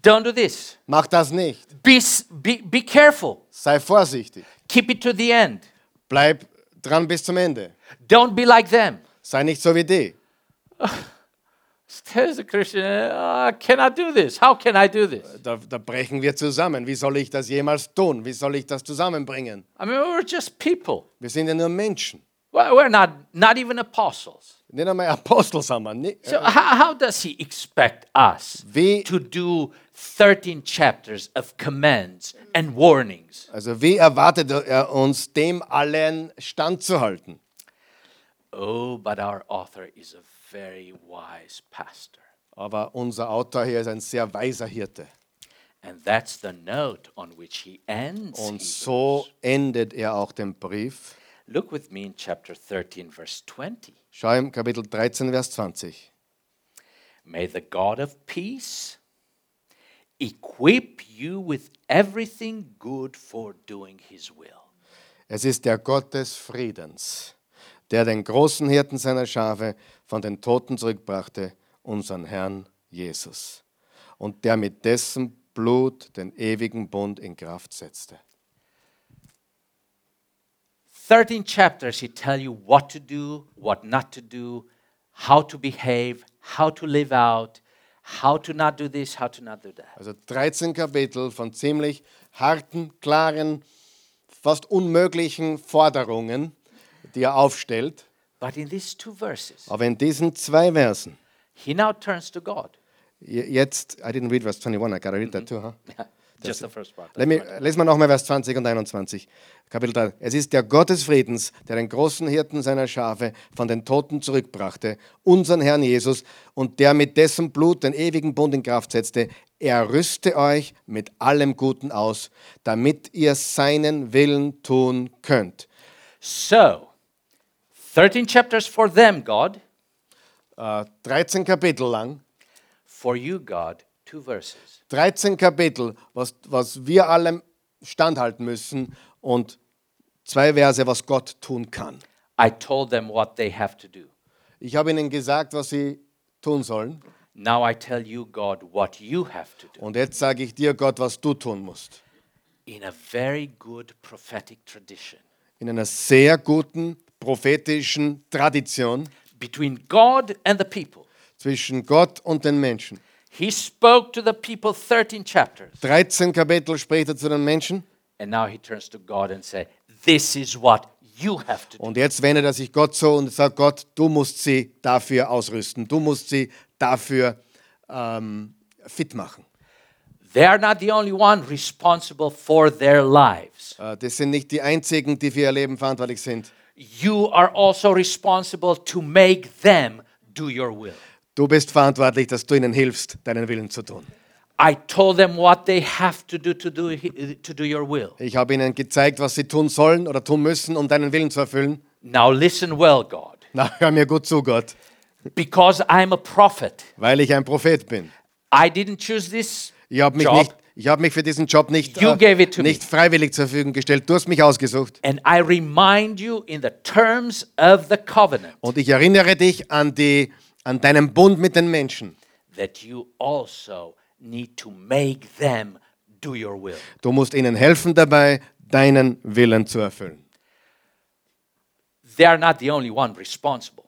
don't do this, Mach das nicht. be, s- be, be careful, Sei vorsichtig. keep it to the end. Bleib dran bis zum Ende. Don't be like them. Sei nicht so wie die. As a Christian, "Uh, I cannot do this. How can I do this? Da, da brechen wir zusammen. Wie soll ich das jemals tun? Wie soll ich das zusammenbringen? I mean, we're just people. Wir sind ja nur Menschen. We're we're not, not even apostles. Nicht einmal Apostel sind wir. So, how, how does he expect us Wie- to do 13 chapters of commands and warnings? Also wie erwartet er uns, dem allen standzuhalten? Oh, but our author is a very wise pastor. Aber unser Autor hier ist ein sehr weiser Hirte. And that's the note on which he ends. Und so endet er auch den Brief. Look with me in chapter 13, verse 20. Schau im Kapitel 13, Vers 20. May the God of peace equip you with everything good for doing his will. Es ist der Gott des Friedens, der den großen Hirten seiner Schafe von den Toten zurückbrachte, unseren Herrn Jesus. Und der mit dessen Blut den ewigen Bund in Kraft setzte. 13 chapters, he tell you what to do, what not to do, how to behave, how to live out, how to not do this, how to not do that. Also 13 Kapitel von ziemlich harten, klaren, fast unmöglichen Forderungen, die er aufstellt. But in these two verses, Aber in diesen zwei Versen, he now turns to God. je- jetzt, I didn't read verse 21, I gotta read that too, huh? Just the first part. Let me, lesen wir nochmal Vers 20 und 21. Kapitel 3. Es ist der Gott des Friedens, der den großen Hirten seiner Schafe von den Toten zurückbrachte, unseren Herrn Jesus, und der mit dessen Blut den ewigen Bund in Kraft setzte. Er rüste euch mit allem Guten aus, damit ihr seinen Willen tun könnt. So, 13 chapters for them, God. Äh, 13 Kapitel lang, For you, God, two verses. 13 Kapitel, was, was wir alle standhalten müssen und zwei Verse, was Gott tun kann. I told them what they have to do. Ich habe ihnen gesagt, was sie tun sollen. Now I tell you, God, what you have to do. Und jetzt sage ich dir, Gott, was du tun musst. In a very good prophetic tradition In einer sehr guten prophetischen Tradition between God and the people. zwischen Gott und den Menschen. He spoke to the people 13 chapters, 13 Kapitel spricht er zu den Menschen and now he turns to God and say, "This is what you have to do." und jetzt wendet er sich Gott so und sagt, Gott, du musst sie dafür ausrüsten. Du musst sie dafür ähm, fit machen. They are not the only one responsible for their lives. Äh, das sind nicht die einzigen, die für ihr Leben verantwortlich sind. You are also responsible to make them do your will. Du bist verantwortlich, dass du ihnen hilfst, deinen Willen zu tun. I told them what they have to do to do to do your will. Ich habe ihnen gezeigt, was sie tun sollen oder tun müssen, um deinen Willen zu erfüllen. Now listen well, God. Na, hör mir gut zu, Gott, Because I'm a prophet. weil ich ein Prophet bin. I didn't choose this Ich habe mich, job. nicht, ich hab mich für diesen Job nicht, me. nicht freiwillig zur Verfügung gestellt. Du hast mich ausgesucht. And I remind you in the terms of the covenant Und ich erinnere dich an, die, an deinen Bund mit den Menschen. that you also need to make them do your will. Du musst ihnen helfen dabei, deinen Willen zu erfüllen. They are not the only one responsible.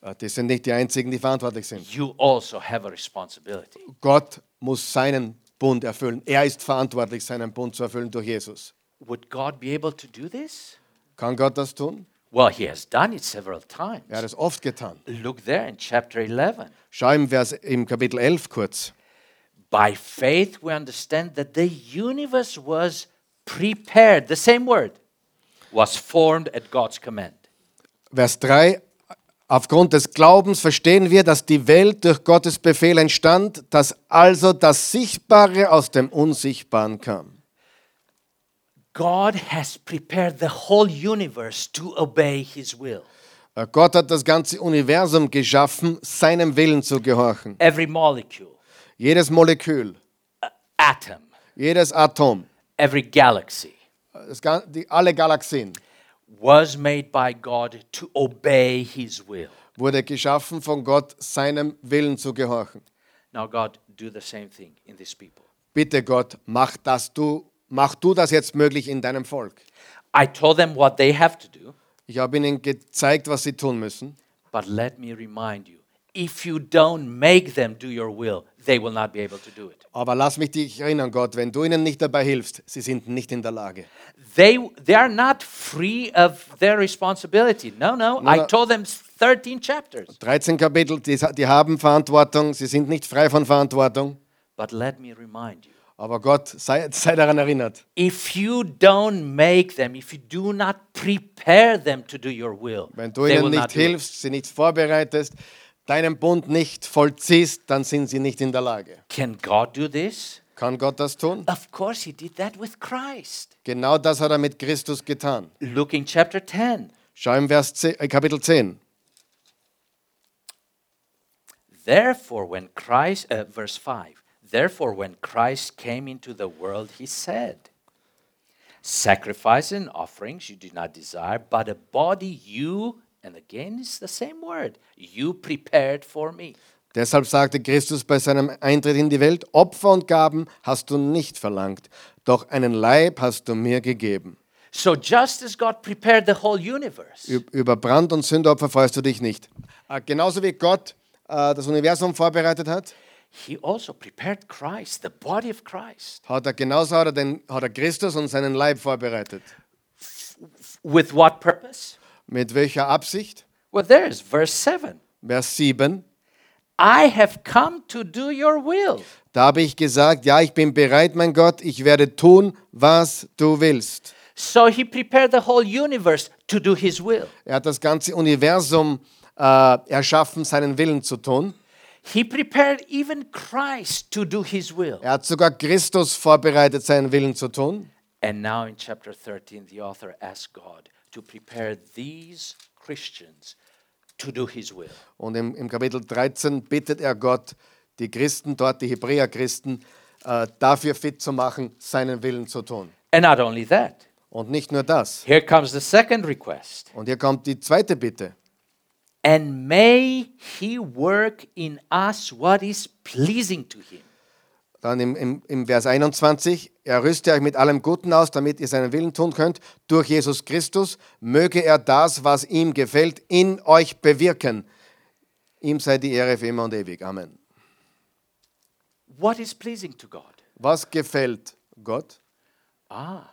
Äh, Die sind nicht die einzigen, die verantwortlich sind. You also have a responsibility. Gott muss seinen Bund erfüllen. Er ist verantwortlich, seinen Bund zu erfüllen durch Jesus. Would God be able to do this? Kann Gott das tun? Well, he has done it several times. Er hat es oft getan. Look there in chapter 11. Schau im, Vers, im Kapitel 11 kurz. By faith, we understand that the universe was prepared, the same word, was formed at God's command. Vers 3. Aufgrund des Glaubens verstehen wir, dass die Welt durch Gottes Befehl entstand, dass also das Sichtbare aus dem Unsichtbaren kam. God has prepared the whole universe to obey his will. Äh, Gott hat das ganze Universum geschaffen, seinem Willen zu gehorchen. Every molecule, Jedes Molekül, atom, jedes Atom, every galaxy das, ga- die, alle Galaxien was made by God to obey his will. wurde geschaffen von Gott, seinem Willen zu gehorchen. Now, God, do the same thing in these people. Bitte Gott, mach, das du, mach du das jetzt möglich in deinem Volk. I told them what they have to do. Ich habe ihnen gezeigt, was sie tun müssen. But let me remind you if you don't make them do your will, they will not be able to do it. Aber lass mich dich erinnern, Gott, wenn du ihnen nicht dabei hilfst, sie sind nicht in der Lage. They, they are not free of their responsibility. No, no. I no. told them 13 chapters. 13 Kapitel, die, die haben Verantwortung, sie sind nicht frei von Verantwortung. But let me remind you Aber Gott, sei, sei daran erinnert, if you don't make them, if you do not prepare them to do your will, wenn du ihnen nicht not do it. hilfst, sie nicht vorbereitest, deinen Bund nicht vollziehst, dann sind sie nicht in der Lage. Can God do this? Kann Gott das tun? Of course, He did that with Christ. Genau das hat er mit Christus getan. Look in chapter 10. Schau im Vers 10, äh, Kapitel 10. Therefore, when Christ, uh, verse 5, therefore, when Christ came into the world, he said, Sacrifice and offerings you do not desire, but a body you, and again it's the same word, you prepared for me. Deshalb sagte Christus bei seinem Eintritt in die Welt, Opfer und Gaben hast du nicht verlangt, doch einen Leib hast du mir gegeben. So just as God prepared the whole universe, Über Brand- und Sündopfer freust du dich nicht. Äh, Genauso wie Gott äh, das Universum vorbereitet hat, he also prepared Christ, the body of Christ. hat er genauso hat er, den, hat er Christus und seinen Leib vorbereitet. With what purpose? Mit welcher Absicht? Well, there's verse 7. Vers 7. I have come to do your will. Da habe ich gesagt, ja, ich bin bereit, mein Gott, ich werde tun, was du willst. So he prepared the whole universe to do his will. Er hat das ganze Universum äh, erschaffen, seinen Willen zu tun. He prepared even Christ to do his will. Er hat sogar Christus vorbereitet, seinen Willen zu tun. And now in chapter 13, the author asks God to prepare these Christians to do his will. Und im, im Kapitel 13 bittet er Gott, die Christen dort, die Hebräer-Christen, äh, dafür fit zu machen, seinen Willen zu tun. And not only that, Und nicht nur das. here comes the second request. Und hier kommt die zweite Bitte. And may he work in us what is pleasing to him. Dann im, im, im Vers 21, er rüste euch mit allem Guten aus, damit ihr seinen Willen tun könnt. Durch Jesus Christus möge er das, was ihm gefällt, in euch bewirken. Ihm sei die Ehre für immer und ewig. Amen. What is pleasing to God? Was gefällt Gott? Ah,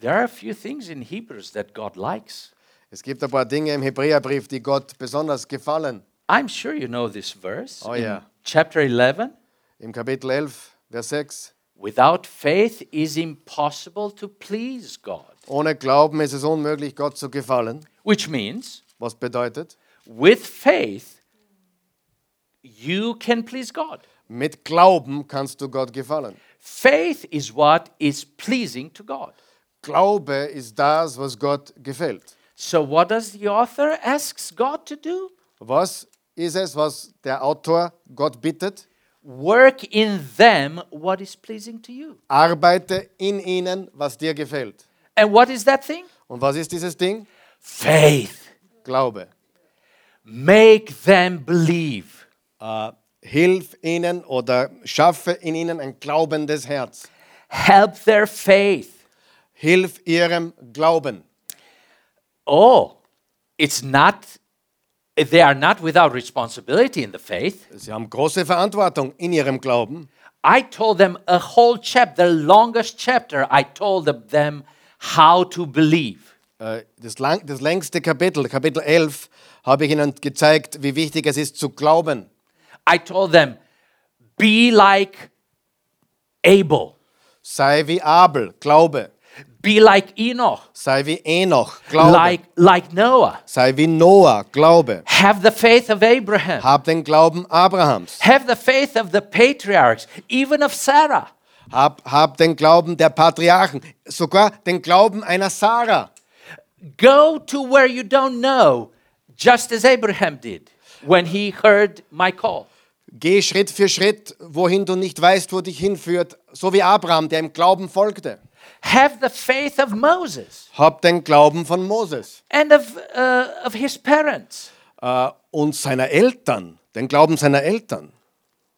there are a few things in Hebrews that God likes. Es gibt ein paar Dinge im Hebräerbrief, die Gott besonders gefallen. I'm sure you know this verse. Oh, in yeah. Chapter 11. Im Kapitel 11, Vers 6. Without faith is impossible to please God. Ohne Glauben ist es unmöglich, Gott zu gefallen. Which means, Was bedeutet? with faith, you can please God. Mit Glauben kannst du Gott gefallen. Faith is what is pleasing to God. Glaube ist das, was Gott gefällt. So, what does the author asks God to do? Was ist es, was der Autor Gott bittet? Work in them what is pleasing to you. Arbeite in ihnen, was dir gefällt. And what is that thing? Und was ist dieses Ding? Faith. Glaube. Make them believe. Äh, hilf ihnen oder schaffe in ihnen ein glaubendes Herz. Help their faith. Hilf ihrem Glauben. Oh, it's not, they are not without responsibility in the faith. Sie haben große Verantwortung in ihrem Glauben. I told them a whole chapter, the longest chapter, I told them how to believe. Äh, Das, lang, das längste Kapitel, Kapitel 11, habe ich ihnen gezeigt, wie wichtig es ist zu glauben. I told them, be like Abel, Sei wie Abel, Glaube. Be like Enoch, Sei wie Enoch, Glaube. like, like Noah. Sei wie Noah, Glaube. Have the faith of Abraham. Hab den Glauben Abrahams. Have the faith of the patriarchs, even of Sarah. Hab, hab den Glauben der Patriarchen. Sogar den Glauben einer Sarah. Go to where you don't know, just as Abraham did when he heard my call. Geh Schritt für Schritt, wohin du nicht weißt, wo dich hinführt, so wie Abraham, der im Glauben folgte. Have the faith of Moses Hab den Glauben von Moses and of, uh, of his parents. äh, und seiner Eltern, den Glauben seiner Eltern.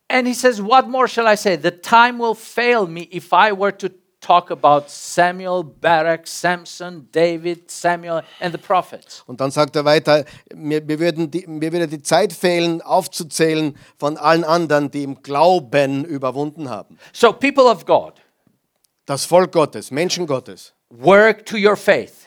And he says, What more shall I say? The time will fail me if I were to talk about Samuel, Barak, Samson, David, Samuel, and the prophets. Und dann sagt er weiter, mir, mir, würden die, mir würde die Zeit fehlen, aufzuzählen von allen anderen, die im Glauben überwunden haben. So, people of God, Das Volk Gottes, Menschen Gottes. work to your faith.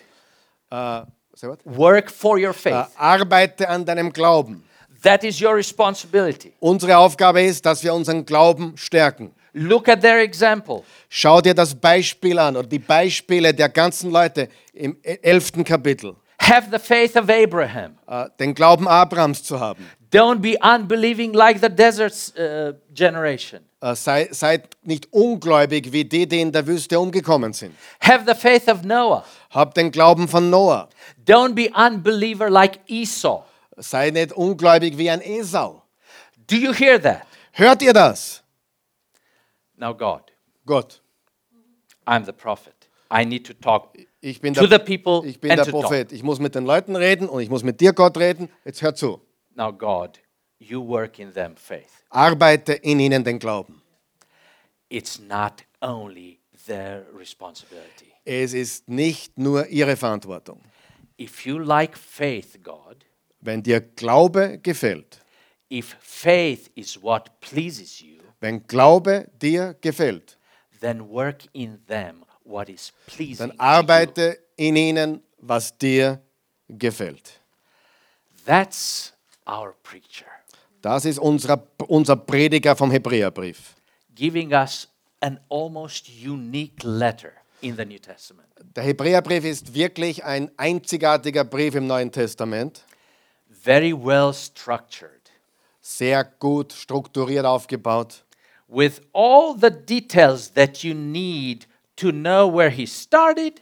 What? Work for your Äh, faith. arbeite an deinem Glauben. That is your responsibility. Unsere Aufgabe ist, dass wir unseren Glauben stärken. Look at their example. Schau dir das Beispiel an oder die Beispiele der ganzen Leute im elften Kapitel. Have the faith of Abraham. Äh, den Glauben Abrahams zu haben. Don't be unbelieving like the desert uh, generation. Äh, sei, seid nicht ungläubig wie die, die in der Wüste umgekommen sind. Have the faith of Noah. Hab den Glauben von Noah. Don't be unbeliever like Esau. Sei nicht ungläubig wie ein Esau. Do you hear that? Hört ihr das? Now, God, Gott, I'm the prophet. I need to talk ich bin to der, the people ich bin der. Prophet. Ich muss mit den Leuten reden und ich muss mit dir, Gott, reden. Jetzt hör zu. Now, God, you work in them faith. Arbeite in ihnen den Glauben. It's not only their responsibility. Es ist nicht nur ihre Verantwortung. If you like faith, God, Wenn dir Glaube gefällt, if faith is what pleases you, wenn Glaube dir gefällt, then work in them what is pleasing dann to you. arbeite in ihnen, was dir gefällt. That's our preacher, Das ist unser, unser Prediger vom Hebräerbrief. giving us an almost unique letter in the New Testament. Der Hebräerbrief ist wirklich ein einzigartiger Brief im Neuen Testament. Very well structured, Sehr gut strukturiert aufgebaut. with all the details that you need to know where he started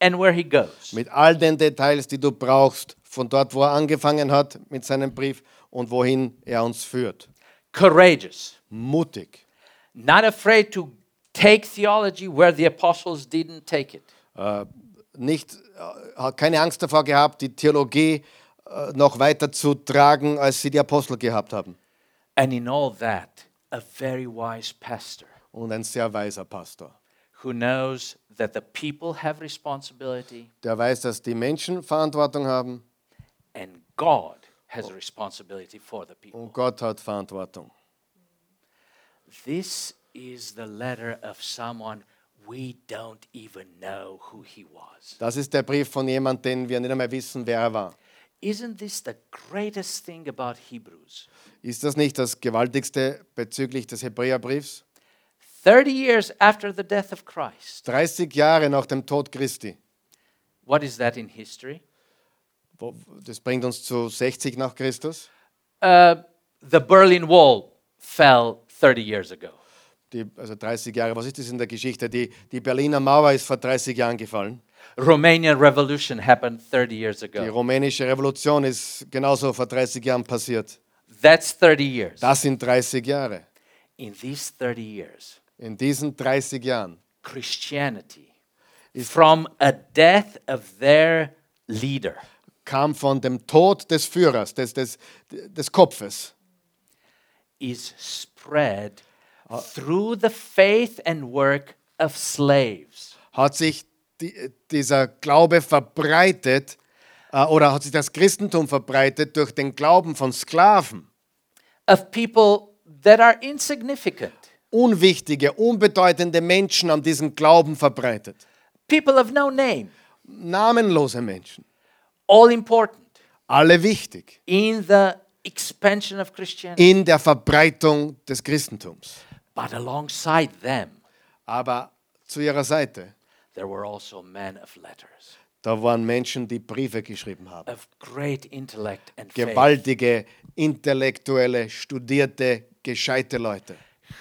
and where he goes. Mit all den Details, die du brauchst, von dort, wo er angefangen hat mit seinem Brief und wohin er uns führt. Courageous, Mutig. not afraid to take theology where the apostles didn't take it. Nicht, äh, hat keine Angst davor gehabt, die Theologie äh, noch weiter zu tragen, als sie die Apostel gehabt haben. And in all that, a very wise pastor Und ein sehr weiser Pastor, who knows that the people have responsibility der weiß, dass die Menschen Verantwortung haben and God has a responsibility for the people. und Gott hat Verantwortung. This is the letter of someone we don't even know who he was. Das ist der Brief von jemandem, den wir nicht einmal wissen, wer er war. Isn't this the greatest thing about Hebrews? Ist das nicht das Gewaltigste bezüglich des Hebräerbriefs? 30 years after the death of Christ. 30 Jahre nach dem Tod Christi. What is that in history? Das bringt uns zu 60 nach Christus. Uh, the Berlin Wall fell 30 years ago. Die, also 30 Jahre, was ist das in der Geschichte? Die, die Berliner Mauer ist vor 30 Jahren gefallen. Romanian Revolution happened 30 years Die ago. rumänische Revolution ist genauso vor 30 Jahren passiert. That's 30 years. Das sind 30 Jahre. In these 30 years, In diesen 30 Jahren Christianity, from a death of their leader, kam von dem Tod des Führers, des, des, des Kopfes, is spread through the faith and work of slaves. hat sich die, dieser Glaube verbreitet äh, oder hat sich das Christentum verbreitet durch den Glauben von Sklaven. of people that are insignificant, Unwichtige, unbedeutende Menschen haben diesen Glauben verbreitet. people of no name, Namenlose Menschen. All important Alle wichtig in the expansion of Christianity. in der Verbreitung des Christentums. But alongside them, Aber zu ihrer Seite, there were also men of letters, da waren Menschen, die Briefe geschrieben haben. of great intellect and Gewaltige, intellektuelle, studierte, gescheite Leute,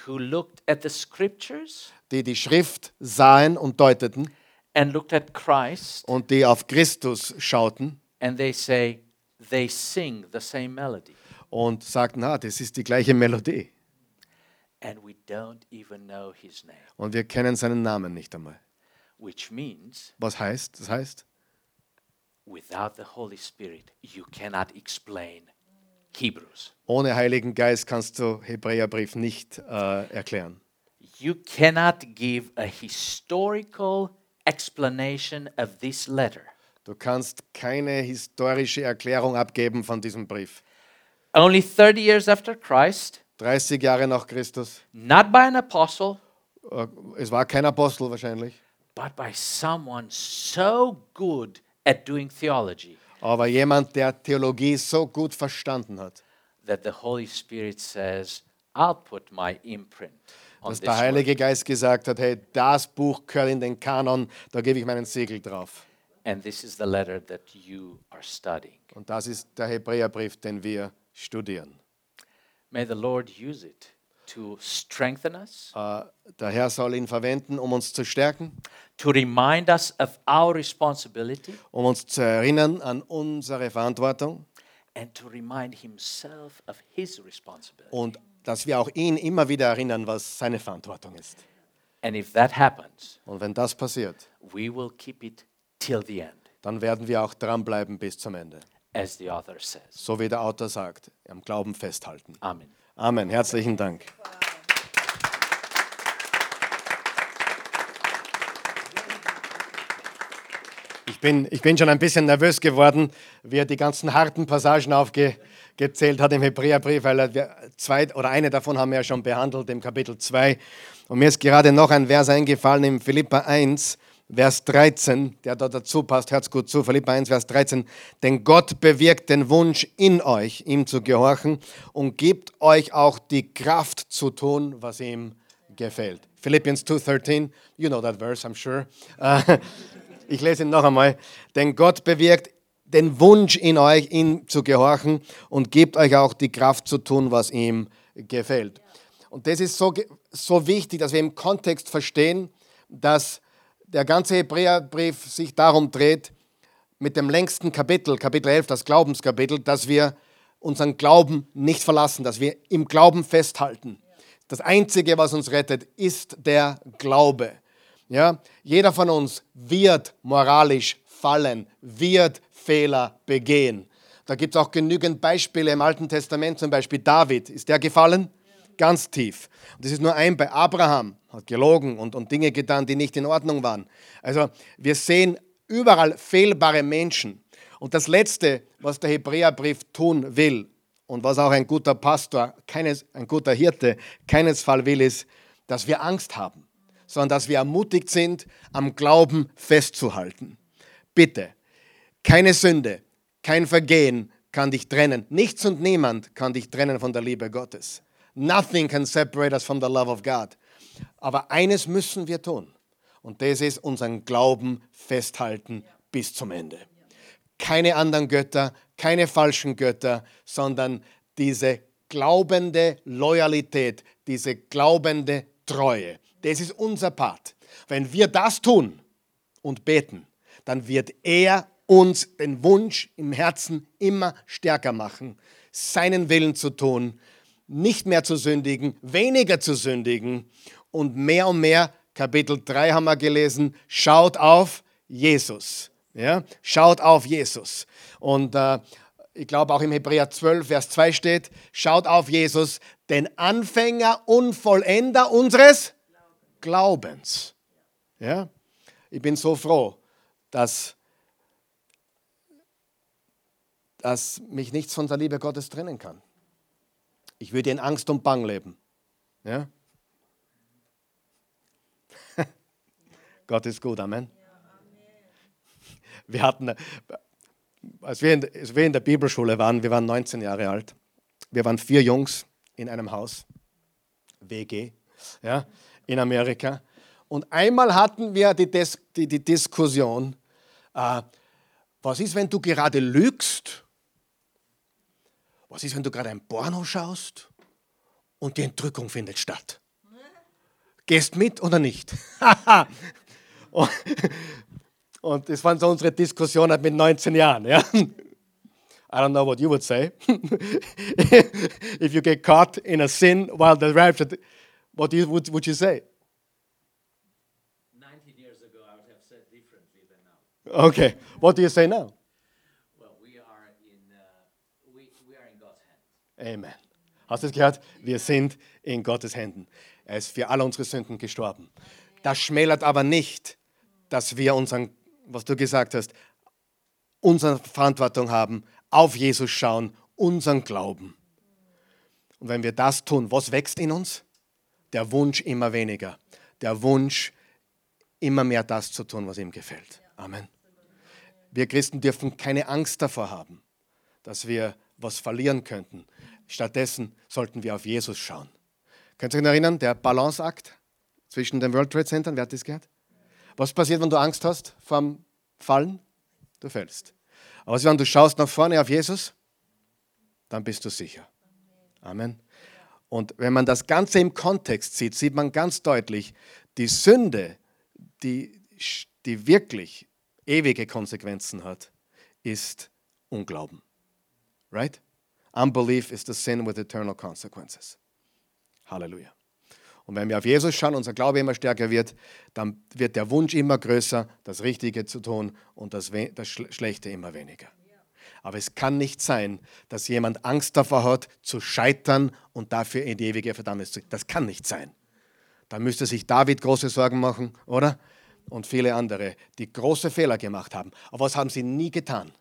who looked at the scriptures die die Schrift sahen und deuteten and looked at Christ, und die auf Christus schauten and they say they sing the same melody, und sagten, ah, das ist die gleiche Melodie. and we don't even know his name, Und wir kennen seinen Namen nicht einmal. which means Was heißt? Das heißt, without the Holy Spirit, you cannot explain Hebrews. ohne Heiligen Geist kannst du Hebräerbrief nicht äh, erklären. You cannot give a historical explanation of this letter. Du kannst keine historische Erklärung abgeben von diesem Brief. Only 30 years after Christ, 30 Jahre nach Christus. not by an apostle, Äh, Es war kein Apostel wahrscheinlich, but by someone so good at doing theology aber jemand, der Theologie so gut verstanden hat, that the Holy Spirit says, I'll put my imprint on dass this. der word." Heilige Geist gesagt hat, hey, das Buch gehört in den Kanon, da gebe ich meinen Siegel drauf. And this is the letter that you are studying. Und das ist der Hebräerbrief, den wir studieren. May the Lord use it to strengthen us, Äh, Der Herr soll ihn verwenden, um uns zu stärken, to remind us of our responsibility, um uns zu erinnern an unsere Verantwortung and to remind Himself of His responsibility. und dass wir auch ihn immer wieder erinnern, was seine Verantwortung ist. And if that happens, Und wenn das passiert, we will keep it till the end, dann werden wir auch dranbleiben bis zum Ende. as the author says. So wie der Autor sagt, am Glauben festhalten. Amen. Amen. Herzlichen Dank. Ich bin, ich bin schon ein bisschen nervös geworden, wie er die ganzen harten Passagen aufgezählt hat im Hebräerbrief, weil wir zwei oder eine davon haben wir ja schon behandelt im Kapitel 2. Und mir ist gerade noch ein Vers eingefallen im Philippa 1, Vers 13, der da dazu passt. Hört gut zu, Philippa 1, Vers 13. Denn Gott bewirkt den Wunsch in euch, ihm zu gehorchen und gibt euch auch die Kraft zu tun, was ihm gefällt. Philippians 2,13, you know that verse, I'm sure. Äh, ich lese ihn noch einmal. Denn Gott bewirkt den Wunsch in euch, ihm zu gehorchen und gibt euch auch die Kraft zu tun, was ihm gefällt. Und das ist so, so wichtig, dass wir im Kontext verstehen, dass der ganze Hebräerbrief sich darum dreht, mit dem längsten Kapitel, Kapitel 11, das Glaubenskapitel, dass wir unseren Glauben nicht verlassen, dass wir im Glauben festhalten. Das Einzige, was uns rettet, ist der Glaube. Ja? Jeder von uns wird moralisch fallen, wird Fehler begehen. Da gibt es auch genügend Beispiele im Alten Testament, zum Beispiel David. Ist der gefallen? Ganz tief. Und das ist nur ein bei Abraham, hat gelogen und, und Dinge getan, die nicht in Ordnung waren. Also wir sehen überall fehlbare Menschen. Und das Letzte, was der Hebräerbrief tun will und was auch ein guter Pastor, keines, ein guter Hirte keinesfalls will, ist, dass wir Angst haben, sondern dass wir ermutigt sind, am Glauben festzuhalten. Bitte, keine Sünde, kein Vergehen kann dich trennen. Nichts und niemand kann dich trennen von der Liebe Gottes. Nothing can separate us from the love of God. Aber eines müssen wir tun. Und das ist unseren Glauben festhalten bis zum Ende. Keine anderen Götter, keine falschen Götter, sondern diese glaubende Loyalität, diese glaubende Treue. Das ist unser Part. Wenn wir das tun und beten, dann wird er uns den Wunsch im Herzen immer stärker machen, seinen Willen zu tun, nicht mehr zu sündigen, weniger zu sündigen und mehr und mehr, Kapitel 3 haben wir gelesen, schaut auf Jesus. Ja? Schaut auf Jesus. Und äh, ich glaube auch im Hebräer 12, Vers 2 steht, schaut auf Jesus, den Anfänger und Vollender unseres Glaubens. Ja? Ich bin so froh, dass, dass mich nichts von der Liebe Gottes trennen kann. Ich würde in Angst und Bang leben. Ja? Gott ist gut, Amen. Wir hatten, als wir, in, als wir in der Bibelschule waren, wir waren 19 Jahre alt, wir waren vier Jungs in einem Haus, WG, ja, in Amerika. Und einmal hatten wir die, Dis die, die Diskussion, äh, was ist, wenn du gerade lügst? Was ist, wenn du gerade ein Porno schaust und die Entrückung findet statt? Gehst mit oder nicht? und, das waren so unsere Diskussionen mit 19 Jahren. Ja? I don't know what you would say. If you get caught in a sin while the rapture, what you, would, would you say? 19 years ago, I would have said differently than now. Okay, what do you say now? Well, we are in, uh, we, we are in God's hands. Amen. Hast du es gehört? Wir sind in Gottes Händen. Er ist für alle unsere Sünden gestorben. Das schmälert aber nicht, dass wir unseren, was du gesagt hast, unsere Verantwortung haben, auf Jesus schauen, unseren Glauben. Und wenn wir das tun, was wächst in uns? Der Wunsch immer weniger. Der Wunsch, immer mehr das zu tun, was ihm gefällt. Amen. Wir Christen dürfen keine Angst davor haben, dass wir was verlieren könnten. Stattdessen sollten wir auf Jesus schauen. Könnt ihr euch erinnern, der Balanceakt zwischen den World Trade Centern, wer hat das gehört? Was passiert, wenn du Angst hast vorm Fallen? Du fällst. Aber wenn du schaust nach vorne auf Jesus, dann bist du sicher. Amen. Und wenn man das Ganze im Kontext sieht, sieht man ganz deutlich, die Sünde, die, die wirklich ewige Konsequenzen hat, ist Unglauben. Right? Unbelief is the sin with eternal consequences. Halleluja. Und wenn wir auf Jesus schauen, unser Glaube immer stärker wird, dann wird der Wunsch immer größer, das Richtige zu tun und das, das Schlechte immer weniger. Aber es kann nicht sein, dass jemand Angst davor hat, zu scheitern und dafür in die ewige Verdammnis zu. Das kann nicht sein. Da müsste sich David große Sorgen machen, oder? Und viele andere, die große Fehler gemacht haben. Aber was haben sie nie getan?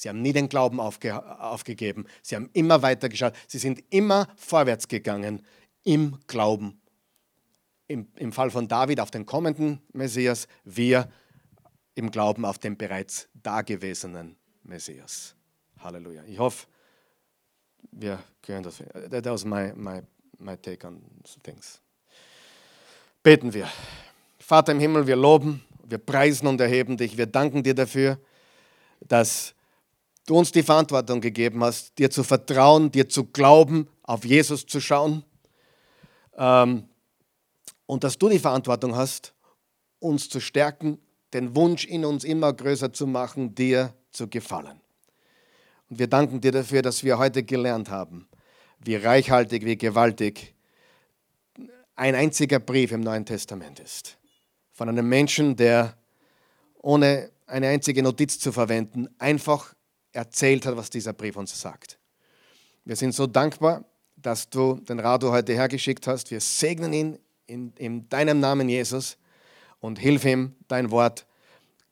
Sie haben nie den Glauben aufge aufgegeben. Sie haben immer weiter geschaut. Sie sind immer vorwärts gegangen im Glauben. Im, Im Fall von David auf den kommenden Messias, wir im Glauben auf den bereits dagewesenen Messias. Halleluja. Ich hoffe, wir können das. That was my, my, my take on things. Beten wir. Vater im Himmel, wir loben, wir preisen und erheben dich. Wir danken dir dafür, dass du uns die Verantwortung gegeben hast, dir zu vertrauen, dir zu glauben, auf Jesus zu schauen. Ähm, und dass du die Verantwortung hast, uns zu stärken, den Wunsch in uns immer größer zu machen, dir zu gefallen. Und wir danken dir dafür, dass wir heute gelernt haben, wie reichhaltig, wie gewaltig ein einziger Brief im Neuen Testament ist. Von einem Menschen, der ohne eine einzige Notiz zu verwenden, einfach erzählt hat, was dieser Brief uns sagt. Wir sind so dankbar, dass du den Rado heute hergeschickt hast. Wir segnen ihn in, in deinem Namen, Jesus, und hilf ihm, dein Wort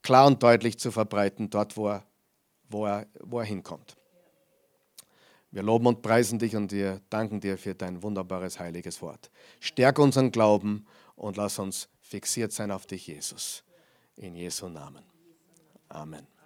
klar und deutlich zu verbreiten, dort, wo er wo er, wo er hinkommt. Wir loben und preisen dich und wir danken dir für dein wunderbares, heiliges Wort. Stärke unseren Glauben und lass uns fixiert sein auf dich, Jesus. In Jesu Namen. Amen.